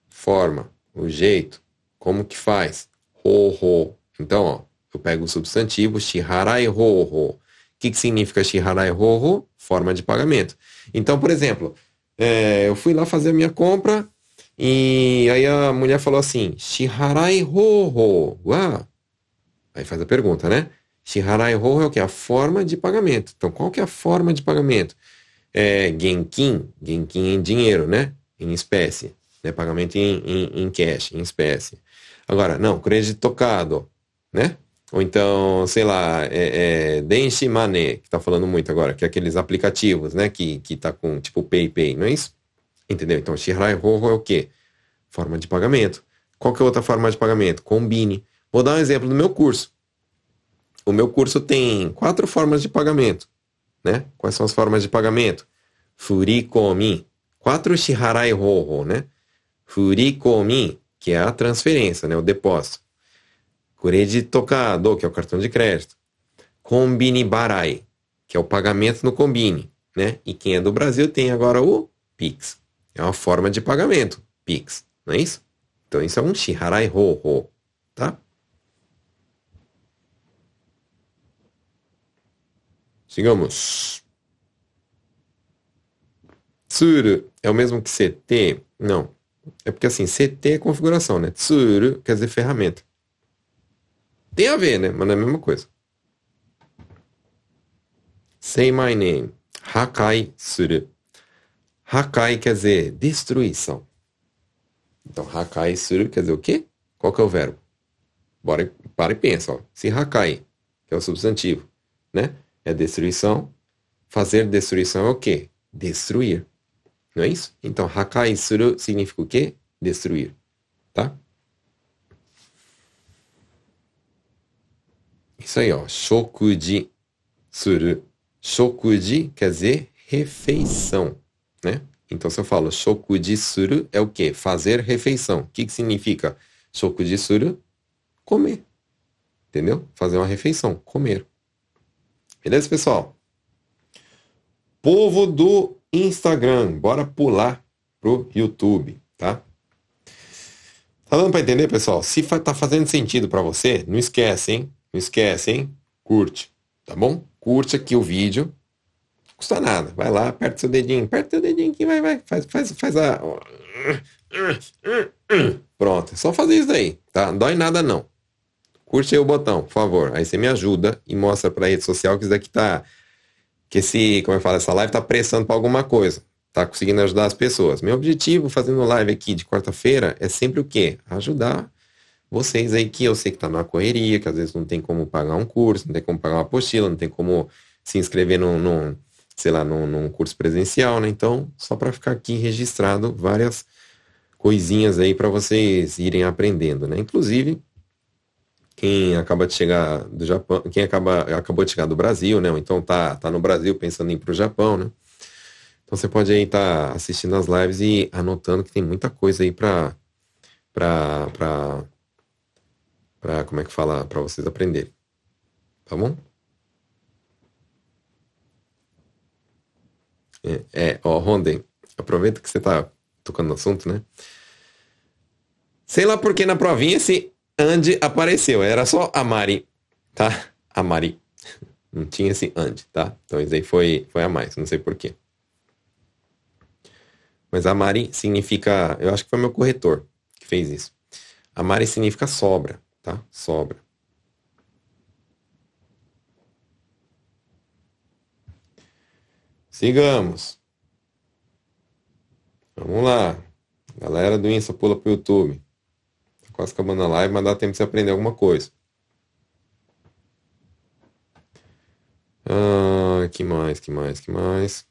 [SPEAKER 1] Forma, o jeito, como que faz? Ho, ho. Então, ó, eu pego o substantivo shiharai ho, ho. O que, que significa shiharai ho, ho? Forma de pagamento. Então, por exemplo, é, eu fui lá fazer a minha compra, e aí a mulher falou assim, Shiharai ho Ah. Aí faz a pergunta, né? Shiharai ho é o que? A forma de pagamento. Então, qual que é a forma de pagamento? É genkin, genkin em dinheiro, né? Em espécie. Né? Pagamento em, em, em cash, em espécie. Agora, não, crédito tocado, né? Ou então, sei lá, é, é Denshi Money, que tá falando muito agora, que é aqueles aplicativos, né? Que, que tá com, tipo, PayPay, não é isso? Entendeu? Então, Shirai Roho é o quê? Forma de pagamento. Qual que é outra forma de pagamento? Combine. Vou dar um exemplo do meu curso. O meu curso tem quatro formas de pagamento. Né? Quais são as formas de pagamento? Furikomi. Quatro Shiharai Roho, né? Furikomi, que é a transferência, né? O depósito. Credit tocado, que é o cartão de crédito. Combine Barai, que é o pagamento no Combine, né? E quem é do Brasil tem agora o Pix. É uma forma de pagamento, Pix, não é isso? Então isso é um shiharai ho ho, tá? Sigamos. Tsuru é o mesmo que CT? Não. É porque assim, CT é configuração, né? Tsuru quer dizer ferramenta. Tem a ver, né? Mas não é a mesma coisa. Say my name. Hakai suru. Hakai quer dizer destruição. Então, hakai suru quer dizer o quê? Qual que é o verbo? Bora, para e pensa. Ó. Se hakai, que é o substantivo, né? É destruição. Fazer destruição é o quê? Destruir. Não é isso? Então, hakai suru significa o quê? Destruir. Tá? Isso aí, ó. Shokuji suru. Shokuji quer dizer refeição, né? Então, se eu falo shokuji suru, é o quê? Fazer refeição. O que, que significa shokuji suru? Comer. Entendeu? Fazer uma refeição. Comer. Beleza, pessoal? Povo do Instagram, bora pular pro YouTube, tá? Tá dando pra entender, pessoal? Se tá fazendo sentido para você, não esquece, hein? Não esquece, hein? Curte, tá bom? Curte aqui o vídeo. Custa nada. Vai lá, aperta seu dedinho. Aperta seu dedinho aqui, vai, vai. Faz, faz, faz a... Pronto, é só fazer isso daí, tá? Não dói nada não. Curte aí o botão, por favor. Aí você me ajuda e mostra pra rede social que isso daqui tá... Que esse, como eu falo, essa live tá pressando pra alguma coisa. Tá conseguindo ajudar as pessoas. Meu objetivo fazendo live aqui de quarta-feira é sempre o quê? Ajudar vocês aí que eu sei que tá na correria, que às vezes não tem como pagar um curso, não tem como pagar uma apostila, não tem como se inscrever num, num sei lá, num, num, curso presencial, né? Então, só para ficar aqui registrado várias coisinhas aí para vocês irem aprendendo, né? Inclusive, quem acaba de chegar do Japão, quem acaba, acabou de chegar do Brasil, né? Ou então tá, tá no Brasil pensando em ir pro Japão, né? Então você pode aí estar tá assistindo as lives e anotando que tem muita coisa aí para para para como é que fala para vocês aprenderem. Tá bom? É, é ó, Ronden, aproveita que você tá tocando no assunto, né? Sei lá porque na provinha esse Andy apareceu, era só a Mari, tá? A Mari. [laughs] Não tinha esse Andy, tá? Então isso aí foi, foi a mais, não sei porquê. Mas a Mari significa, eu acho que foi meu corretor que fez isso. A Mari significa sobra tá? Sobra. Sigamos. Vamos lá. Galera do Insta, pula pro YouTube. Tá quase acabando a live, mas dá tempo de você aprender alguma coisa. Ah, que mais, que mais, que mais?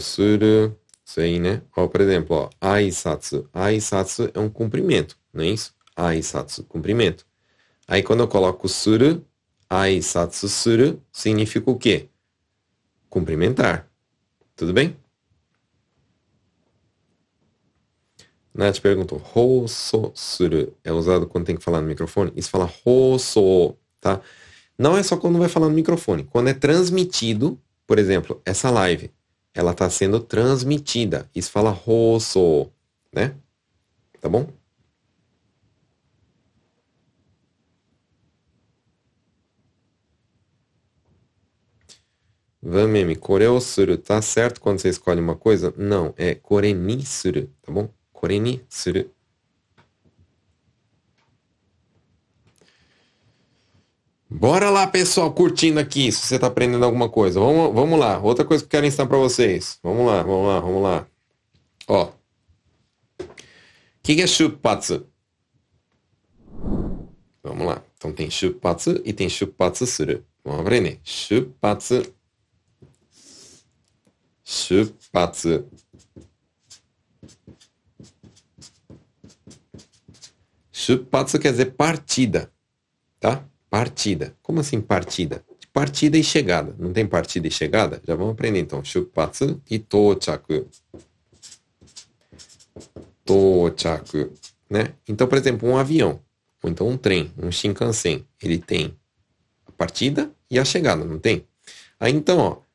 [SPEAKER 1] suru. Isso aí, né? Ó, por exemplo, ó, aisatsu. Aisatsu é um cumprimento, não é isso? Aisatsu, cumprimento. Aí quando eu coloco suru, aisatsu suru, significa o quê? Cumprimentar. Tudo bem? Nath perguntou, hoso suru é usado quando tem que falar no microfone? Isso fala hoso, tá? Não é só quando vai falar no microfone. Quando é transmitido, por exemplo, essa live ela está sendo transmitida. Isso fala rosso, né? Tá bom? Vameme, koreo suru, tá certo quando você escolhe uma coisa? Não, é koreni suru, tá bom? Koreni suru. Bora lá, pessoal, curtindo aqui, se você está aprendendo alguma coisa. Vamos, vamos lá. Outra coisa que eu quero ensinar para vocês. Vamos lá, vamos lá, vamos lá. Ó. O que, que é shupatsu? Vamos lá. Então tem shupatsu e tem shupatsu suru. Vamos aprender. Shupatsu. Shupatsu. Shupatsu quer dizer partida, tá? Partida. Como assim partida? Partida e chegada. Não tem partida e chegada? Já vamos aprender então. Shupatsu e tochaku. Tochaku. Né? Então, por exemplo, um avião. Ou então um trem, um Shinkansen. Ele tem a partida e a chegada, não tem? Aí então, ó.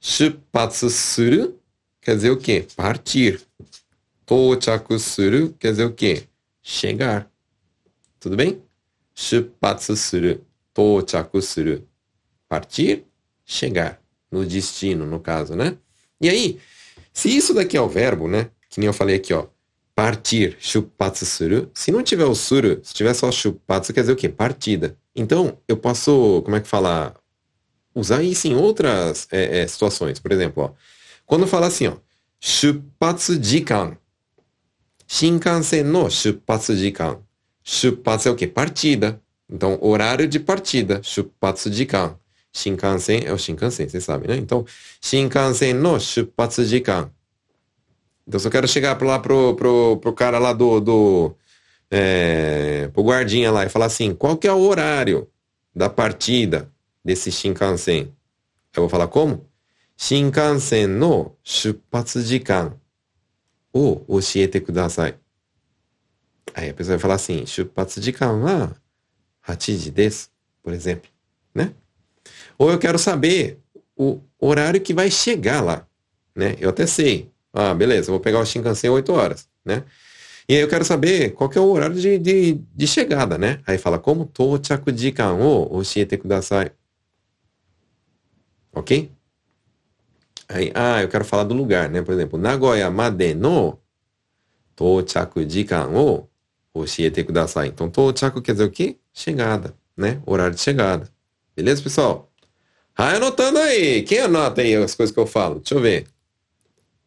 [SPEAKER 1] Shupatsu suru quer dizer o quê? Partir. Tochaku suru quer dizer o quê? Chegar. Tudo bem? Shupatsu suru. Tochaku suru. Partir, chegar. No destino, no caso, né? E aí, se isso daqui é o verbo, né? Que nem eu falei aqui, ó. Partir, shupatsu suru. Se não tiver o suru, se tiver só shupatsu, quer dizer o quê? Partida. Então, eu posso, como é que fala? usar isso em outras é, é, situações. Por exemplo, ó, quando fala assim, ó, shupatsu jikan. Shinkansen no shupatsu jikan. Shupatsu é o quê? Partida. Então, horário de partida. Shupatsu jikan. Shinkansen é o Shinkansen, vocês sabem, né? Então, Shinkansen no shupatsu jikan. Então, se eu quero chegar lá pro, pro, pro cara lá do... do é, pro guardinha lá e falar assim, qual que é o horário da partida? desse Shinkansen. Eu vou falar como? Shinkansen no shupatsu jikan o oshiete kudasai. Aí a pessoa vai falar assim, shupatsu jikan wa hachiji desu, por exemplo, né? Ou eu quero saber o horário que vai chegar lá, né? Eu até sei. Ah, beleza, vou pegar o Shinkansen 8 horas, né? E aí eu quero saber qual que é o horário de, de, de chegada, né? Aí fala, como tochaku jikan o oshiete kudasai. Ok? Aí, ah, eu quero falar do lugar, né? Por exemplo, Nagoya made no tochaku jikan o oshiete kudasai. Então, tochaku quer dizer o quê? Chegada, né? Horário de chegada. Beleza, pessoal? Vai anotando aí. Quem anota aí as coisas que eu falo? Deixa eu ver.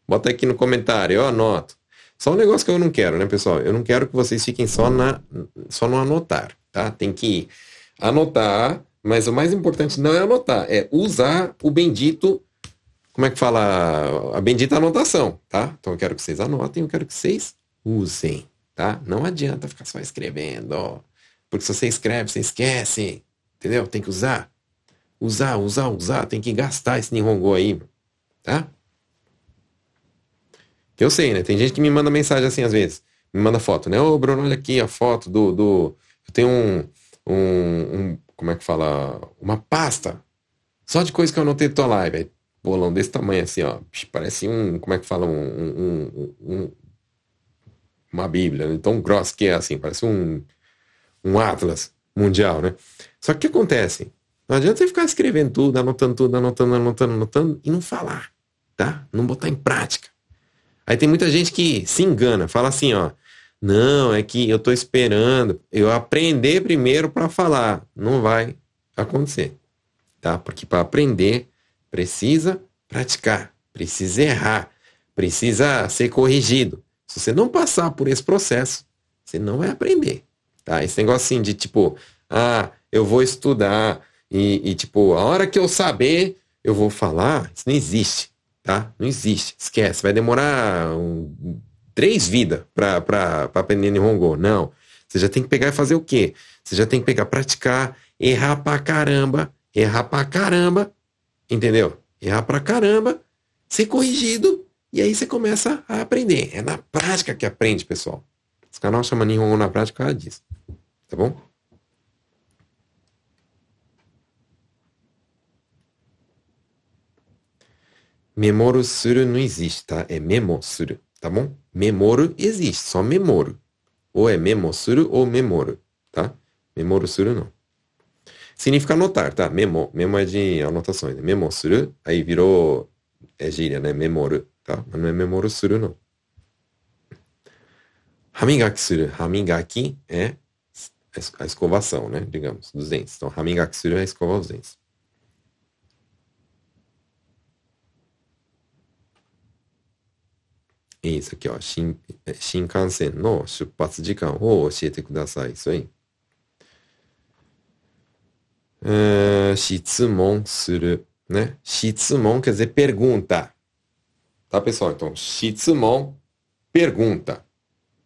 [SPEAKER 1] Bota aqui no comentário, eu anoto. Só um negócio que eu não quero, né, pessoal? Eu não quero que vocês fiquem só, na, só no anotar, tá? Tem que anotar, mas o mais importante não é anotar, é usar o bendito, como é que fala? A bendita anotação, tá? Então eu quero que vocês anotem, eu quero que vocês usem, tá? Não adianta ficar só escrevendo, ó. Porque se você escreve, você esquece, entendeu? Tem que usar. Usar, usar, usar, tem que gastar esse Nihongo aí, tá? Eu sei, né? Tem gente que me manda mensagem assim às vezes. Me manda foto, né? Ô, Bruno, olha aqui a foto do. do... Eu tenho um, um, um, Como é que fala? Uma pasta. Só de coisa que eu anotei da tua live. bolão desse tamanho assim, ó. Parece um. Como é que fala? Um. um, um uma Bíblia, né? tão grossa que é assim. Parece um. Um Atlas mundial, né? Só que o que acontece? Não adianta você ficar escrevendo tudo, anotando tudo, anotando, anotando, anotando e não falar, tá? Não botar em prática. Aí tem muita gente que se engana, fala assim, ó, não, é que eu tô esperando eu aprender primeiro para falar. Não vai acontecer, tá? Porque para aprender precisa praticar, precisa errar, precisa ser corrigido. Se você não passar por esse processo, você não vai aprender, tá? Esse assim de tipo, ah, eu vou estudar e, e tipo, a hora que eu saber, eu vou falar, isso não existe tá? Não existe, esquece. Vai demorar um, três vidas para aprender Nihongo. Não. Você já tem que pegar e fazer o quê? Você já tem que pegar, praticar, errar pra caramba, errar pra caramba, entendeu? Errar pra caramba, ser corrigido, e aí você começa a aprender. É na prática que aprende, pessoal. Esse canal chama Nihongo na prática disso. Tá bom? Memoro suru não existe, tá? É memo suru, tá bom? Memoro existe, só memoro. Ou é memo suru ou memoro, tá? Memoro suru não. Significa anotar, tá? Memo. Memo é de anotações. Né? Memo suru, aí virou é gíria, né? Memoro, tá? Mas não é memoro suru, não. Hamigaki suru. Hamigaki é a escovação, né? Digamos, dos dentes. Então, hamigaki suru é escovar os dentes. Isso aqui, ó. Shin, Shinkansen no 出発時間を教えてください。Isso aí. Uh, 質問する。Né? 質問 quer dizer pergunta. Tá, pessoal? Então, 質問, pergunta.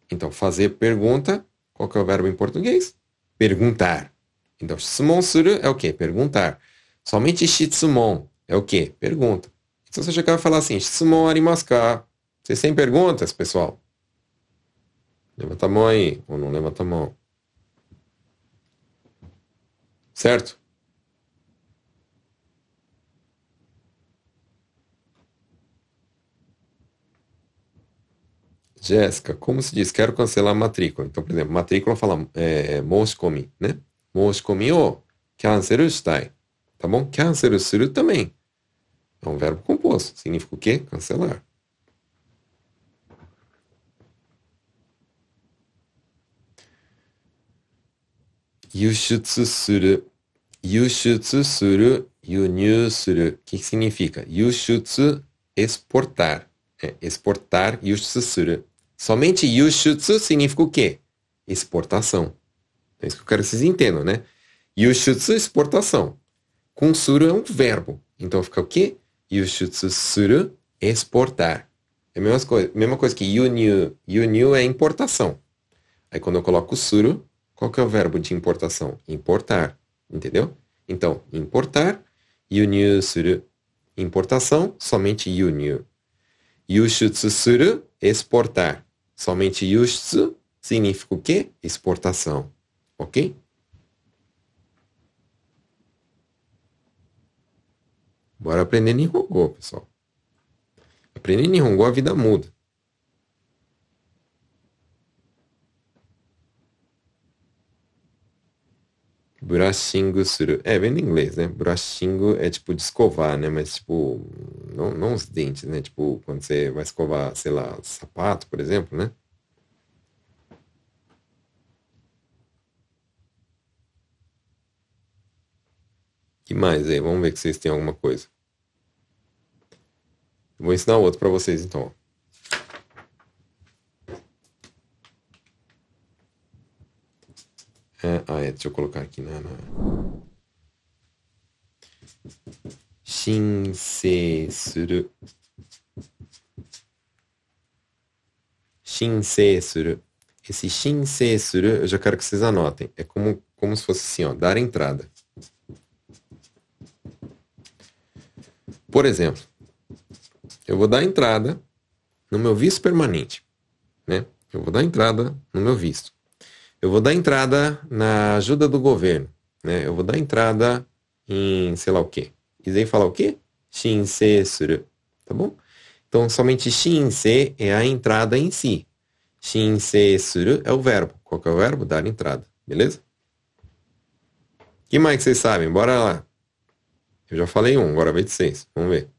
[SPEAKER 1] Então, fazer pergunta, qual que é o verbo em português? Perguntar. Então, 質問する é o quê? Perguntar. Somente 質問 é o quê? Pergunta. Então, você chegar e falar assim, 質問ありますか vocês têm perguntas, pessoal? Levanta a mão aí, ou não levanta a mão. Certo? Jéssica, como se diz? Quero cancelar a matrícula. Então, por exemplo, matrícula fala é, moshikomi, né? Moshikomi o cancel shitai. Tá bom? Cancel suru também. É um verbo composto. Significa o quê? Cancelar. 輸出する、輸出する、輸入する. O que, que significa? 輸出, exportar. É, exportar, 輸出する. Somente 輸出 significa o quê? Exportação. É isso que eu quero que vocês entendam, né? 輸出, exportação. Com suru é um verbo. Então fica o quê? 輸出する, exportar. É a mesma coisa, mesma coisa que yunyu. Yunyu é importação. Aí quando eu coloco suru, qual que é o verbo de importação? Importar. Entendeu? Então, importar, yunyu suru. Importação, somente yunyu. Yushutsu suru, exportar. Somente yushutsu significa o quê? Exportação. Ok? Bora aprender Nihongo, pessoal. Aprender Nihongo, a vida muda. Brushing suru. É, vem em inglês, né? Brushing é tipo de escovar, né? Mas tipo, não, não os dentes, né? Tipo, quando você vai escovar, sei lá, sapato, por exemplo, né? que mais aí? Vamos ver que vocês têm alguma coisa. Vou ensinar outro para vocês então. Ah, é, deixa eu colocar aqui na. na... Shinsei suru. Shinsei suru. Esse shinsei suru, eu já quero que vocês anotem. É como, como se fosse assim, ó, dar entrada. Por exemplo, eu vou dar entrada no meu visto permanente, né? Eu vou dar entrada no meu visto. Eu vou dar entrada na ajuda do governo, né? Eu vou dar entrada em sei lá o quê. E daí falar o quê? Shinsei suru, tá bom? Então, somente shinsei é a entrada em si. Shinsei suru é o verbo. Qual que é o verbo? Dar entrada, beleza? O que mais que vocês sabem? Bora lá. Eu já falei um, agora vai de seis. Vamos ver.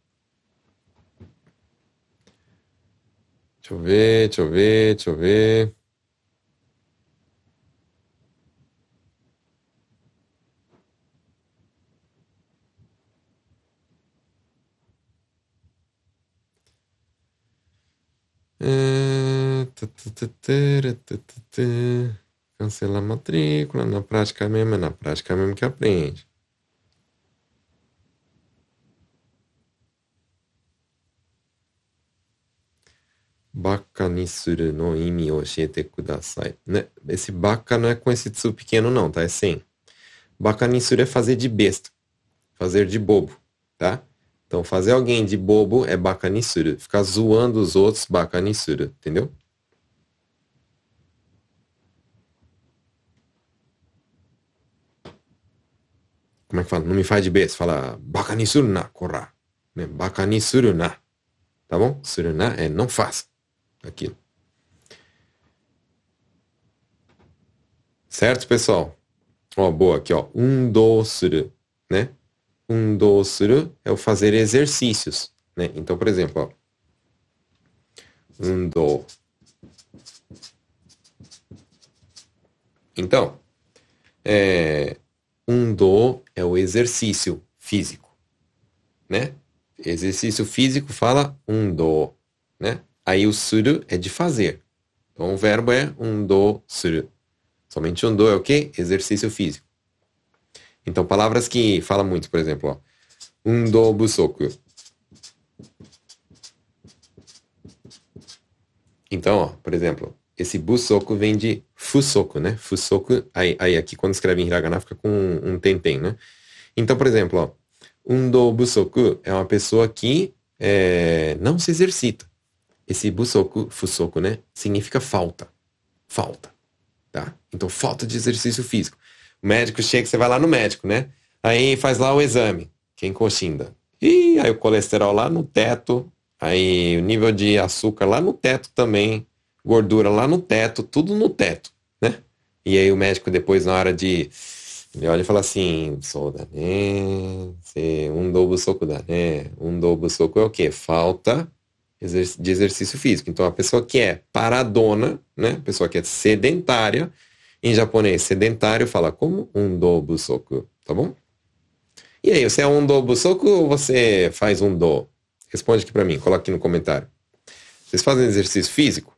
[SPEAKER 1] Deixa eu ver, deixa eu ver, deixa eu ver. É... Cancela a matrícula, na prática mesmo, é na prática mesmo que aprende. Baka ni suru no imi oshiete kudasai. Né? Esse baka não é com esse tsu pequeno não, tá? É sem. Baka ni suru é fazer de besta. Fazer de bobo, tá? Então, fazer alguém de bobo é baka ni suru. Ficar zoando os outros, baka ni suru. Entendeu? Como é que fala? Não me faz de besta. Fala baka ni suru na, korra. Né? Baka ni suru na. Tá bom? Suru na é não faça aquilo. Certo, pessoal? Ó, boa, aqui, ó. Undo suru, né? Undo suru é o fazer exercícios, né? Então, por exemplo, ó. Undo. Então, é, undo é o exercício físico, né? Exercício físico fala undo, né? Aí o suru é de fazer. Então o verbo é um do suru. Somente um do é o quê? Exercício físico. Então palavras que fala muito, por exemplo, ó. Um do busoku. Então, ó, por exemplo, esse busoku vem de fusoku, né? Fusoku, aí, aí aqui quando escreve em hiragana fica com um, um tentem, né? Então, por exemplo, um do busoku é uma pessoa que é, não se exercita. Esse busoku, fusoku, né? Significa falta. Falta. Tá? Então, falta de exercício físico. O médico chega, você vai lá no médico, né? Aí faz lá o exame. Quem coxinda. E aí o colesterol lá no teto. Aí o nível de açúcar lá no teto também. Gordura lá no teto. Tudo no teto, né? E aí o médico depois, na hora de... Ele olha e fala assim, soda, né? Um dobo soco da, né? Um dobo soco é o quê? Falta de exercício físico. Então, a pessoa que é paradona, né, a pessoa que é sedentária, Em japonês sedentário fala como um do busoku, tá bom? E aí, você é um do busoku ou você faz um do? Responde aqui para mim, coloque aqui no comentário. Vocês fazem exercício físico?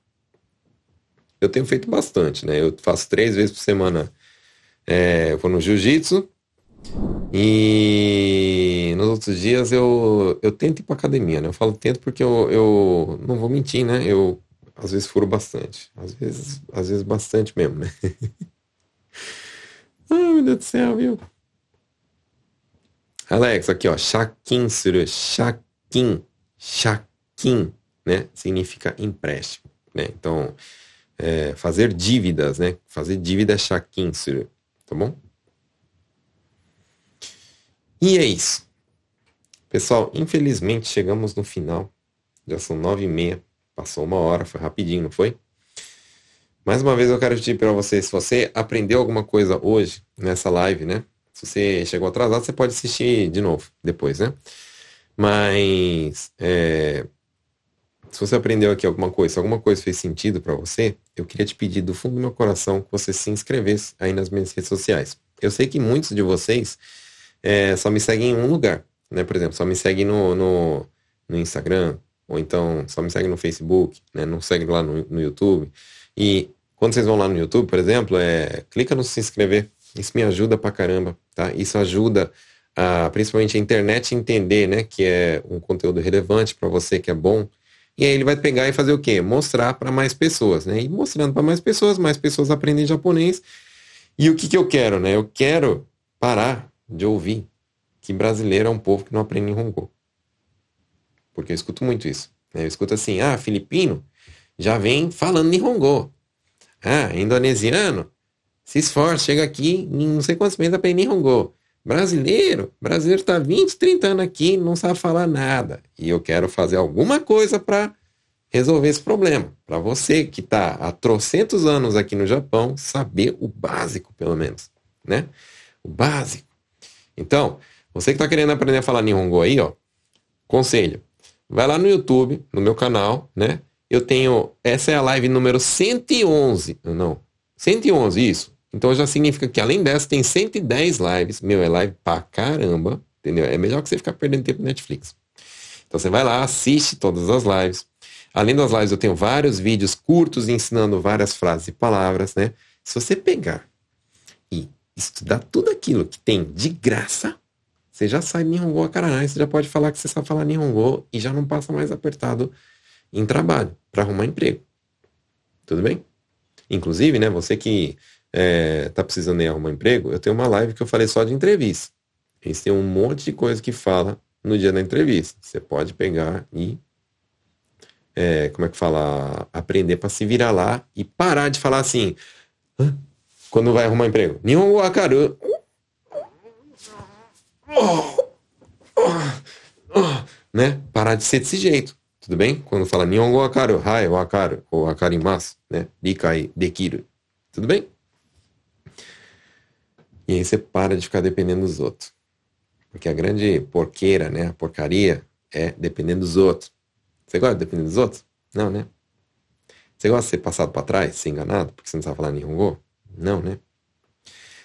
[SPEAKER 1] Eu tenho feito bastante, né? Eu faço três vezes por semana. É, eu vou no jiu-jitsu e nos outros dias eu, eu tento ir pra academia, né? Eu falo tento porque eu, eu não vou mentir, né? Eu às vezes furo bastante. Às vezes, às vezes bastante mesmo, né? [laughs] Ai, meu Deus do céu, viu? Alex, aqui ó, shakin suru, shakin, shakin, né? Significa empréstimo, né? Então, é, fazer dívidas, né? Fazer dívida é shakin suru, tá bom? E é isso. Pessoal, infelizmente chegamos no final. Já são nove e meia. Passou uma hora, foi rapidinho, não foi? Mais uma vez eu quero pedir para você, se você aprendeu alguma coisa hoje nessa live, né? Se você chegou atrasado, você pode assistir de novo depois, né? Mas é, se você aprendeu aqui alguma coisa, se alguma coisa fez sentido para você, eu queria te pedir do fundo do meu coração que você se inscrevesse aí nas minhas redes sociais. Eu sei que muitos de vocês é, só me seguem em um lugar, né? Por exemplo, só me seguem no, no, no Instagram, ou então só me seguem no Facebook, né? Não segue lá no, no YouTube. E quando vocês vão lá no YouTube, por exemplo, é, clica no se inscrever. Isso me ajuda pra caramba, tá? Isso ajuda a, principalmente a internet entender, né, que é um conteúdo relevante para você, que é bom. E aí ele vai pegar e fazer o quê? Mostrar para mais pessoas, né? E mostrando para mais pessoas, mais pessoas aprendem japonês. E o que que eu quero, né? Eu quero parar de ouvir que brasileiro é um povo que não aprende Nihongo. Porque eu escuto muito isso. Né? Eu escuto assim, ah, filipino já vem falando Nihongo. Ah, indonesiano se esforça, chega aqui, não sei quantos meses aprende Nihongo. Brasileiro, brasileiro está 20, 30 anos aqui, não sabe falar nada. E eu quero fazer alguma coisa para resolver esse problema. Para você que está há trocentos anos aqui no Japão, saber o básico, pelo menos. Né? O básico. Então, você que está querendo aprender a falar Nihongo aí, ó, conselho, vai lá no YouTube, no meu canal, né? Eu tenho, essa é a live número 111, não, 111, isso. Então já significa que além dessa tem 110 lives, meu, é live pra caramba, entendeu? É melhor que você ficar perdendo tempo no Netflix. Então você vai lá, assiste todas as lives. Além das lives, eu tenho vários vídeos curtos ensinando várias frases e palavras, né? Se você pegar estudar tudo aquilo que tem de graça, você já sai Nihongo a caralho, você já pode falar que você sabe falar Nihongo e já não passa mais apertado em trabalho, para arrumar emprego. Tudo bem? Inclusive, né, você que é, tá precisando de arrumar emprego, eu tenho uma live que eu falei só de entrevista. Eles têm um monte de coisa que fala no dia da entrevista. Você pode pegar e é, como é que fala? Aprender para se virar lá e parar de falar assim. Hã? quando vai arrumar emprego. Nihongo wakaru. Né? Parar de ser desse jeito. Tudo bem? Quando fala Nihongo wakaru, hai wakaru, ou wakarimasu, né? Rikai dekiru. Tudo bem? E aí você para de ficar dependendo dos outros. Porque a grande porqueira, né? A porcaria é dependendo dos outros. Você gosta de depender dos outros? Não, né? Você gosta de ser passado para trás, ser enganado, porque você não sabe falar Nihongo? Não, né?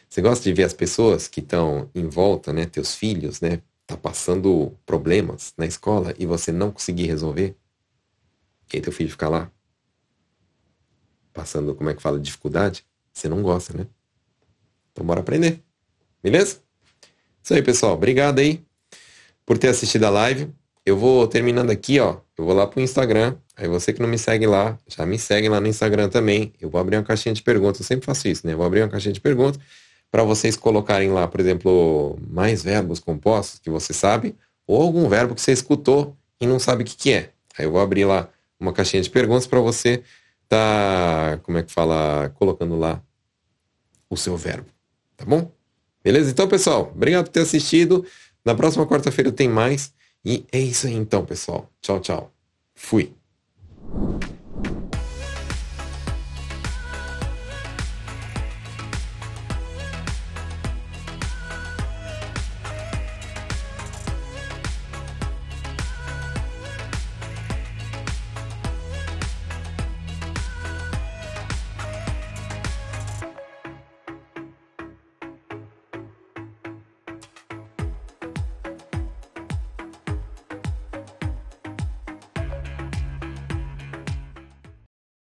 [SPEAKER 1] Você gosta de ver as pessoas que estão em volta, né? Teus filhos, né? Tá passando problemas na escola e você não conseguir resolver? E aí teu filho fica lá passando, como é que fala, dificuldade? Você não gosta, né? Então bora aprender. Beleza? Isso aí, pessoal. Obrigado aí por ter assistido a live. Eu vou terminando aqui, ó. Eu vou lá pro Instagram Aí você que não me segue lá, já me segue lá no Instagram também. Eu vou abrir uma caixinha de perguntas, eu sempre faço isso, né? Eu vou abrir uma caixinha de perguntas para vocês colocarem lá, por exemplo, mais verbos compostos que você sabe, ou algum verbo que você escutou e não sabe o que, que é. Aí eu vou abrir lá uma caixinha de perguntas para você tá, como é que fala, colocando lá o seu verbo, tá bom? Beleza? Então, pessoal, obrigado por ter assistido. Na próxima quarta-feira tem mais. E é isso aí então, pessoal. Tchau, tchau. Fui.